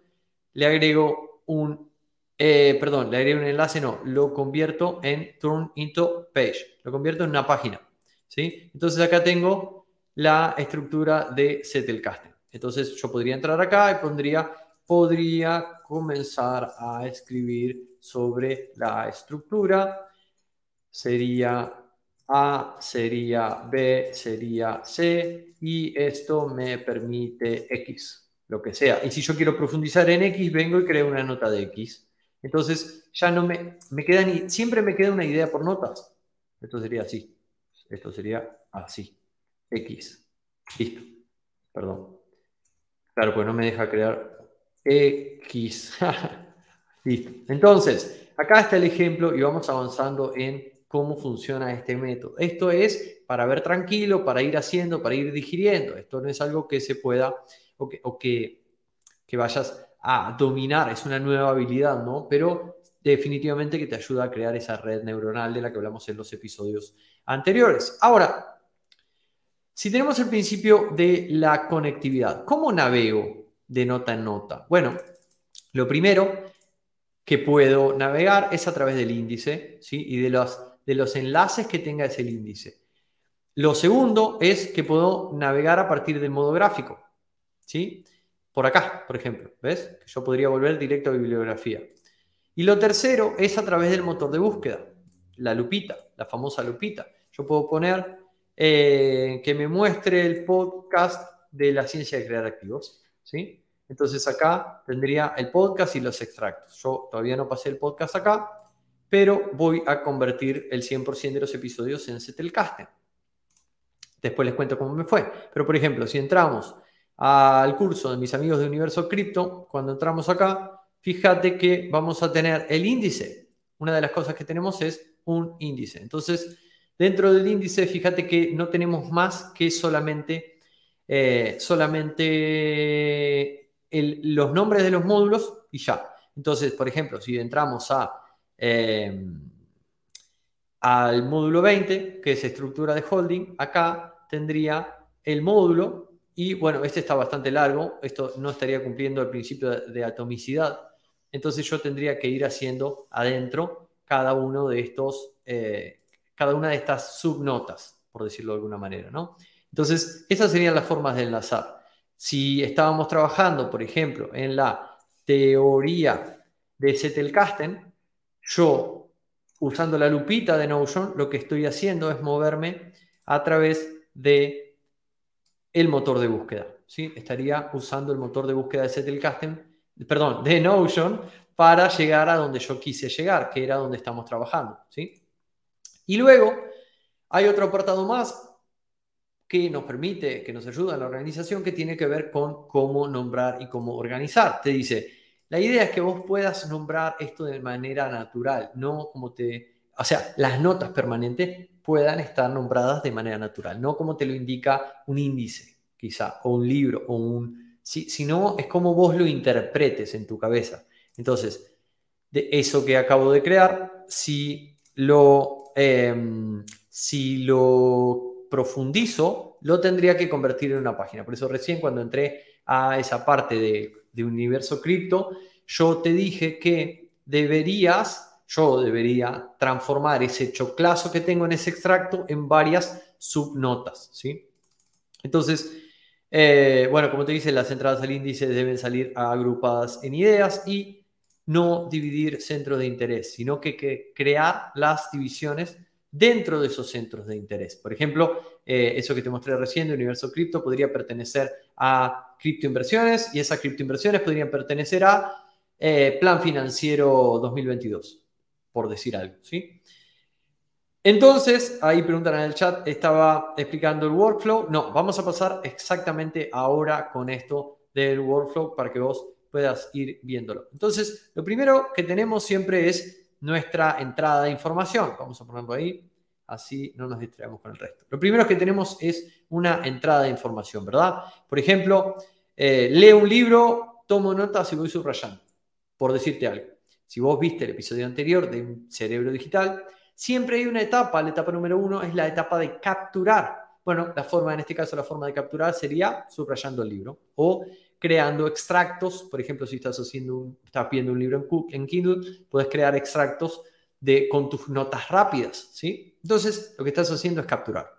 le agrego un eh, perdón, le haré un enlace, no, lo convierto en turn into page, lo convierto en una página. ¿sí? Entonces acá tengo la estructura de Zettelkasten. Entonces yo podría entrar acá y pondría, podría comenzar a escribir sobre la estructura. Sería A, sería B, sería C y esto me permite X, lo que sea. Y si yo quiero profundizar en X, vengo y creo una nota de X. Entonces, ya no me, me queda ni, siempre me queda una idea por notas. Esto sería así. Esto sería así. X. Listo. Perdón. Claro, pues no me deja crear X. Listo. Entonces, acá está el ejemplo y vamos avanzando en cómo funciona este método. Esto es para ver tranquilo, para ir haciendo, para ir digiriendo. Esto no es algo que se pueda o que, o que, que vayas a dominar, es una nueva habilidad, ¿no? Pero definitivamente que te ayuda a crear esa red neuronal de la que hablamos en los episodios anteriores. Ahora, si tenemos el principio de la conectividad, ¿cómo navego de nota en nota? Bueno, lo primero que puedo navegar es a través del índice, ¿sí? Y de los, de los enlaces que tenga ese índice. Lo segundo es que puedo navegar a partir del modo gráfico, ¿sí? por acá, por ejemplo. ¿Ves? Yo podría volver directo a bibliografía. Y lo tercero es a través del motor de búsqueda, la lupita, la famosa lupita. Yo puedo poner eh, que me muestre el podcast de la ciencia de crear activos. ¿sí? Entonces acá tendría el podcast y los extractos. Yo todavía no pasé el podcast acá, pero voy a convertir el 100% de los episodios en Zettelkasten. Después les cuento cómo me fue. Pero por ejemplo, si entramos al curso de mis amigos de Universo Cripto, cuando entramos acá, fíjate que vamos a tener el índice. Una de las cosas que tenemos es un índice. Entonces, dentro del índice, fíjate que no tenemos más que solamente, eh, solamente los nombres de los módulos y ya. Entonces, por ejemplo, si entramos a, em, al módulo 20, que es estructura de holding, acá tendría el módulo y bueno, este está bastante largo, esto no estaría cumpliendo el principio de, atomicidad. Entonces yo tendría que ir haciendo adentro cada uno de estos, eh, cada una de estas subnotas, por decirlo de alguna manera, ¿no? Entonces, esas serían las formas de enlazar. Si estábamos trabajando, por ejemplo, en la teoría de Zettelkasten, yo, usando la lupita de Notion, lo que estoy haciendo es moverme a través de el motor de búsqueda. ¿sí? Estaría usando el motor de búsqueda de Zettelkasten, perdón, de Notion, para llegar a donde yo quise llegar, que era donde estamos trabajando. ¿sí? Y luego hay otro apartado más que nos permite, que nos ayuda en la organización, que tiene que ver con cómo nombrar y cómo organizar. Te dice, la idea es que vos puedas nombrar esto de manera natural, no como te, o sea, las notas permanentes puedan estar nombradas de manera natural, no como te lo indica un índice, quizá, o un libro, o un, si, sino es como vos lo interpretes en tu cabeza. Entonces, de eso que acabo de crear, si lo, em, si lo profundizo, lo tendría que convertir en una página. Por eso recién cuando entré a esa parte de, universo cripto, yo te dije que deberías, yo debería transformar ese choclazo que tengo en ese extracto en varias subnotas, ¿sí? Entonces, eh, bueno, como te dice, las entradas al índice deben salir agrupadas en ideas y no dividir centros de interés, sino que, crear las divisiones dentro de esos centros de interés. Por ejemplo, eh, eso que te mostré recién de Universo Cripto podría pertenecer a criptoinversiones y esas criptoinversiones podrían pertenecer a eh, Plan Financiero 2022, por decir algo, ¿sí? Entonces, ahí preguntan en el chat, estaba explicando el workflow. No, vamos a pasar exactamente ahora con esto del workflow para que vos puedas ir viéndolo. Entonces, lo primero que tenemos siempre es nuestra entrada de información. Vamos a ponerlo ahí, así no nos distraemos con el resto. Lo primero que tenemos es una entrada de información, ¿verdad? Por ejemplo, eh, leo un libro, tomo notas y voy subrayando, por decirte algo. Si vos viste el episodio anterior de Cerebro Digital, siempre hay una etapa, la etapa número uno es la etapa de capturar. Bueno, la forma, en este caso, la forma de capturar sería subrayando el libro o creando extractos. Por ejemplo, si estás, haciendo estás viendo un libro en, Kindle, puedes crear extractos de, con tus notas rápidas. ¿sí? Entonces, lo que estás haciendo es capturar.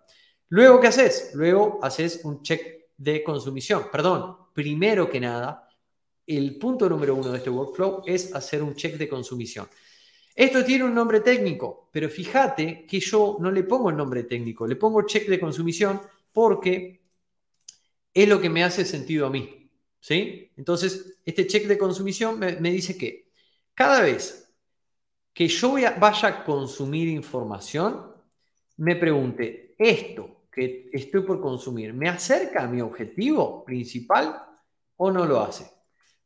Luego, ¿qué haces? Luego haces un check de consumición. Perdón, primero que nada, el punto número uno de este workflow es hacer un check de consumición. Esto tiene un nombre técnico, pero fíjate que yo no le pongo el nombre técnico, le pongo check de consumición porque es lo que me hace sentido a mí. ¿Sí? Entonces, este check de consumición me, dice que cada vez que yo vaya a consumir información, me pregunte, ¿esto que estoy por consumir me acerca a mi objetivo principal o no lo hace?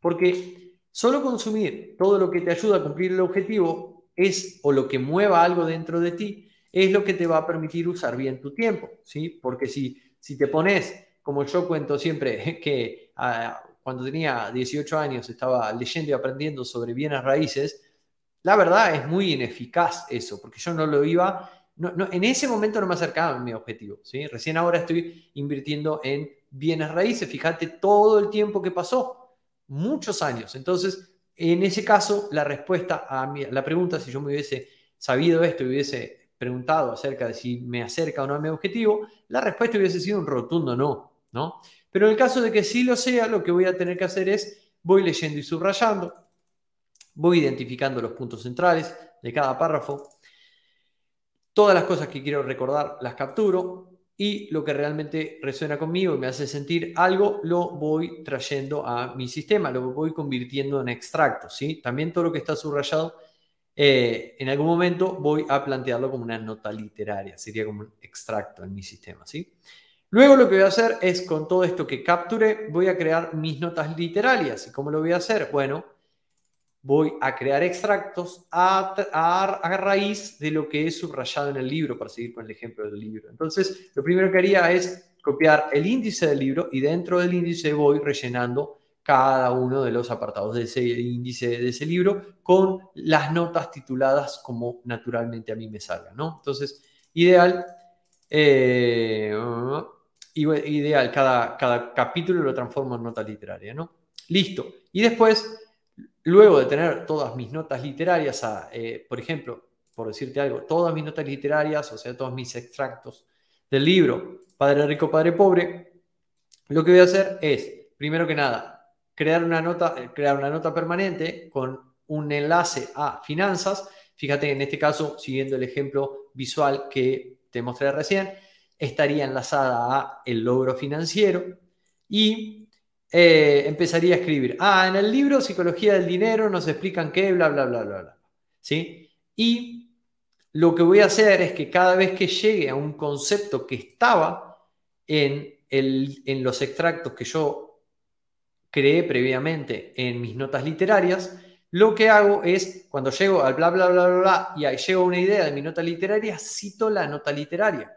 Porque solo consumir todo lo que te ayuda a cumplir el objetivo es, o lo que mueva algo dentro de ti, es lo que te va a permitir usar bien tu tiempo, ¿sí? Porque si, si te pones, como yo cuento siempre, que ah, cuando tenía 18 años estaba leyendo y aprendiendo sobre bienes raíces, la verdad es muy ineficaz eso, porque yo no lo iba, no, en ese momento no me acercaba a mi objetivo. ¿sí? Recién ahora estoy invirtiendo en bienes raíces, fíjate todo el tiempo que pasó, muchos años. Entonces, en ese caso, la respuesta a la pregunta, si yo me hubiese sabido esto hubiese preguntado acerca de si me acerca o no a mi objetivo, la respuesta hubiese sido un rotundo no, ¿no? Pero en el caso de que sí lo sea, lo que voy a tener que hacer es, voy leyendo y subrayando, voy identificando los puntos centrales de cada párrafo, todas las cosas que quiero recordar las capturo y lo que realmente resuena conmigo y me hace sentir algo, lo voy trayendo a mi sistema, lo voy convirtiendo en extractos, ¿sí? También todo lo que está subrayado, eh, en algún momento voy a plantearlo como una nota literaria, sería como un extracto en mi sistema, ¿sí? Luego lo que voy a hacer es con todo esto que capture, voy a crear mis notas literarias. ¿Y cómo lo voy a hacer? Bueno, voy a crear extractos a, raíz de lo que es subrayado en el libro, para seguir con el ejemplo del libro. Entonces, lo primero que haría es copiar el índice del libro y dentro del índice voy rellenando cada uno de los apartados de ese índice de ese libro con las notas tituladas como naturalmente a mí me salgan, ¿no? Entonces, ideal. Eh, ideal, cada, cada capítulo lo transformo en nota literaria, ¿no? Listo. Y después, luego de tener todas mis notas literarias, eh, por ejemplo, por decirte algo, todas mis notas literarias, o sea, todos mis extractos del libro Padre Rico, Padre Pobre, lo que voy a hacer es, primero que nada, crear una nota, eh, crear una nota permanente con un enlace a finanzas. Fíjate, en este caso, siguiendo el ejemplo visual que te mostré recién, estaría enlazada a el logro financiero y eh, empezaría a escribir, ah, en el libro Psicología del Dinero nos explican qué, bla, bla, bla, bla, bla. ¿Sí? Y lo que voy a hacer es que cada vez que llegue a un concepto que estaba en, el, en los extractos que yo creé previamente en mis notas literarias, lo que hago es, cuando llego al bla, bla, bla, bla, bla, y llego a una idea de mi nota literaria, cito la nota literaria.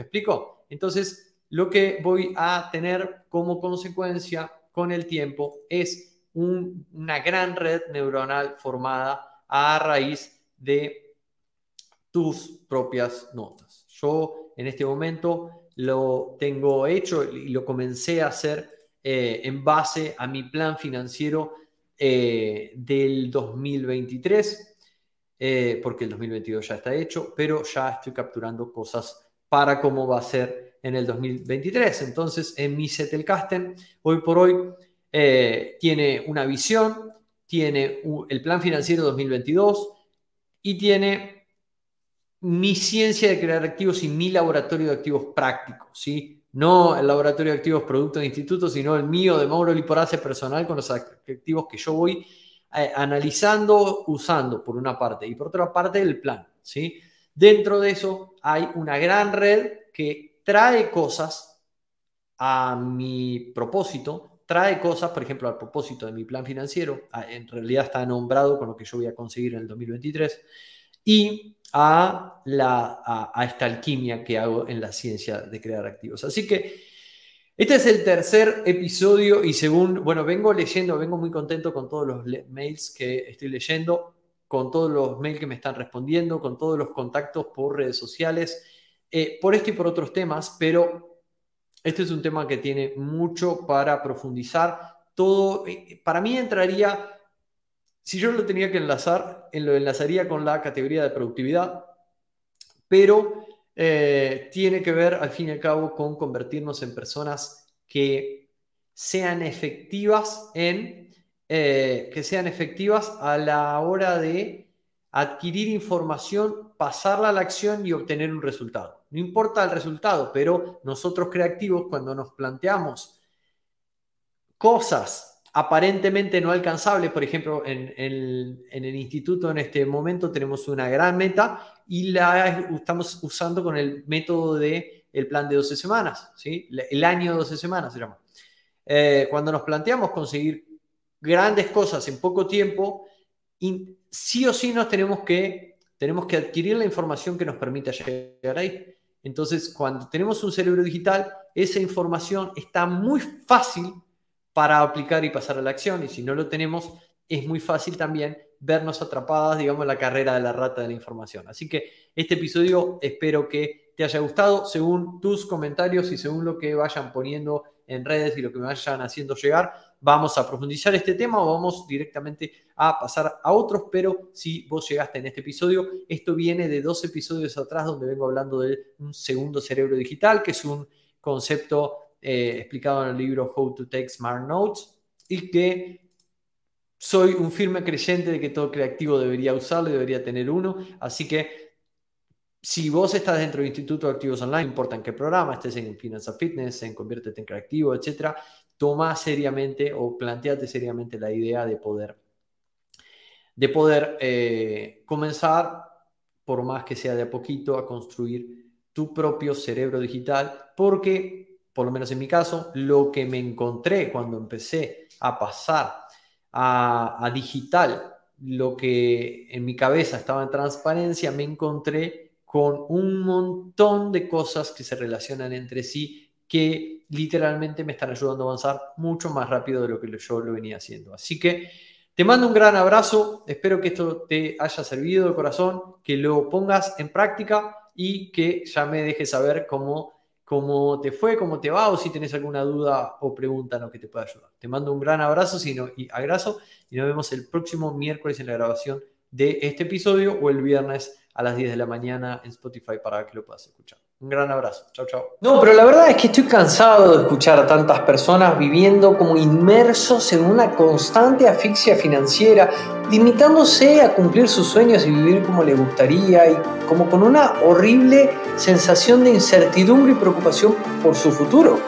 ¿Me explico? Entonces, lo que voy a tener como consecuencia con el tiempo es una gran red neuronal formada a raíz de tus propias notas. Yo en este momento lo tengo hecho y lo comencé a hacer eh, en base a mi plan financiero eh, del 2023, eh, porque el 2022 ya está hecho, pero ya estoy capturando cosas para cómo va a ser en el 2023. Entonces, en mi Setelcasten, hoy por hoy, eh, tiene una visión, tiene el plan financiero 2022 y tiene mi ciencia de crear activos y mi laboratorio de activos prácticos, ¿sí? no el laboratorio de activos producto de instituto, sino el mío de Mauro Liporace personal con los activos que yo voy eh, analizando, usando por una parte y por otra parte el plan. ¿sí? Dentro de eso hay una gran red que trae cosas a mi propósito, trae cosas, por ejemplo, al propósito de mi plan financiero, en realidad está nombrado con lo que yo voy a conseguir en el 2023, y a, la, a, esta alquimia que hago en la ciencia de crear activos. Así que este es el tercer episodio y según, bueno, vengo leyendo, vengo muy contento con todos los mails que estoy leyendo, con todos los mails que me están respondiendo, con todos los contactos por redes sociales, eh, por este y por otros temas, pero este es un tema que tiene mucho para profundizar. Todo, eh, para mí entraría si yo lo tenía que enlazar, lo enlazaría con la categoría de productividad, pero eh, tiene que ver al fin y al cabo con convertirnos en personas que sean efectivas en eh, que sean efectivas a la hora de adquirir información, pasarla a la acción y obtener un resultado. No importa el resultado, pero nosotros creativos cuando nos planteamos cosas aparentemente no alcanzable. Por ejemplo, en, el instituto en este momento tenemos una gran meta y la estamos usando con el método de el plan de 12 semanas, ¿sí? el año de 12 semanas se llama. Eh, cuando nos planteamos conseguir grandes cosas en poco tiempo, sí o sí nos tenemos que, tenemos que adquirir la información que nos permita llegar ahí. Entonces, cuando tenemos un cerebro digital, esa información está muy fácil para aplicar y pasar a la acción. Y si no lo tenemos, es muy fácil también vernos atrapadas, digamos, en la carrera de la rata de la información. Así que este episodio espero que te haya gustado. Según tus comentarios y según lo que vayan poniendo en redes y lo que me vayan haciendo llegar, vamos a profundizar este tema o vamos directamente a pasar a otros. Pero si vos llegaste en este episodio, esto viene de dos episodios atrás donde vengo hablando de un segundo cerebro digital, que es un concepto eh, explicado en el libro How to Take Smart Notes y que soy un firme creyente de que todo creativo debería usarlo y debería tener uno. Así que si vos estás dentro del Instituto de Activos Online, no importa en qué programa, estés en Finanza Fitness, en Conviértete en Creativo, etcétera, toma seriamente o planteate seriamente la idea de poder, de poder eh, comenzar, por más que sea de a poquito, a construir tu propio cerebro digital, porque por lo menos en mi caso, lo que me encontré cuando empecé a pasar a, digital, lo que en mi cabeza estaba en transparencia, me encontré con un montón de cosas que se relacionan entre sí que literalmente me están ayudando a avanzar mucho más rápido de lo que yo lo venía haciendo. Así que te mando un gran abrazo, espero que esto te haya servido de corazón, que lo pongas en práctica y que ya me dejes saber cómo cómo te fue, cómo te va o si tienes alguna duda o pregunta en lo que te pueda ayudar. Te mando un gran abrazo y abrazo y nos vemos el próximo miércoles en la grabación de este episodio o el viernes a las 10 de la mañana en Spotify para que lo puedas escuchar. Un gran abrazo. Chao, chao. No, pero la verdad es que estoy cansado de escuchar a tantas personas viviendo como inmersos en una constante asfixia financiera, limitándose a cumplir sus sueños y vivir como le gustaría y como con una horrible sensación de incertidumbre y preocupación por su futuro.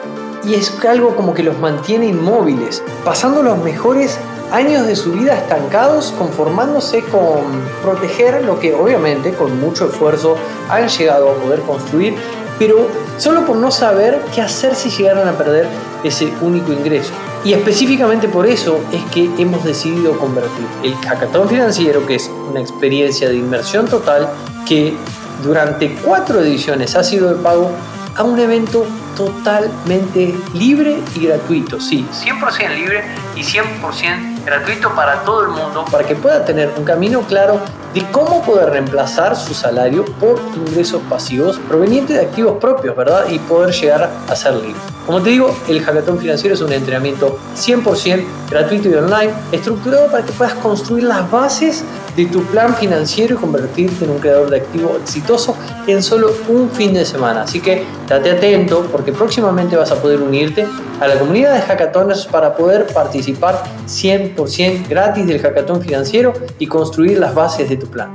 Y es algo como que los mantiene inmóviles, pasando los mejores años de su vida estancados, conformándose con proteger lo que obviamente con mucho esfuerzo han llegado a poder construir, pero solo por no saber qué hacer si llegaran a perder ese único ingreso. Y específicamente por eso es que hemos decidido convertir el hackathon financiero, que es una experiencia de inmersión total, que durante cuatro ediciones ha sido de pago, a un evento totalmente libre y gratuito. Sí, 100% libre y 100% gratuito para todo el mundo, para que pueda tener un camino claro de cómo poder reemplazar su salario por ingresos pasivos provenientes de activos propios, ¿verdad? Y poder llegar a ser libre. Como te digo, el hackathon financiero es un entrenamiento 100% gratuito y online, estructurado para que puedas construir las bases de tu plan financiero y convertirte en un creador de activo exitoso en solo un fin de semana. Así que date atento porque próximamente vas a poder unirte a la comunidad de hackathoners para poder participar 100% gratis del hackathon financiero y construir las bases de tu plan.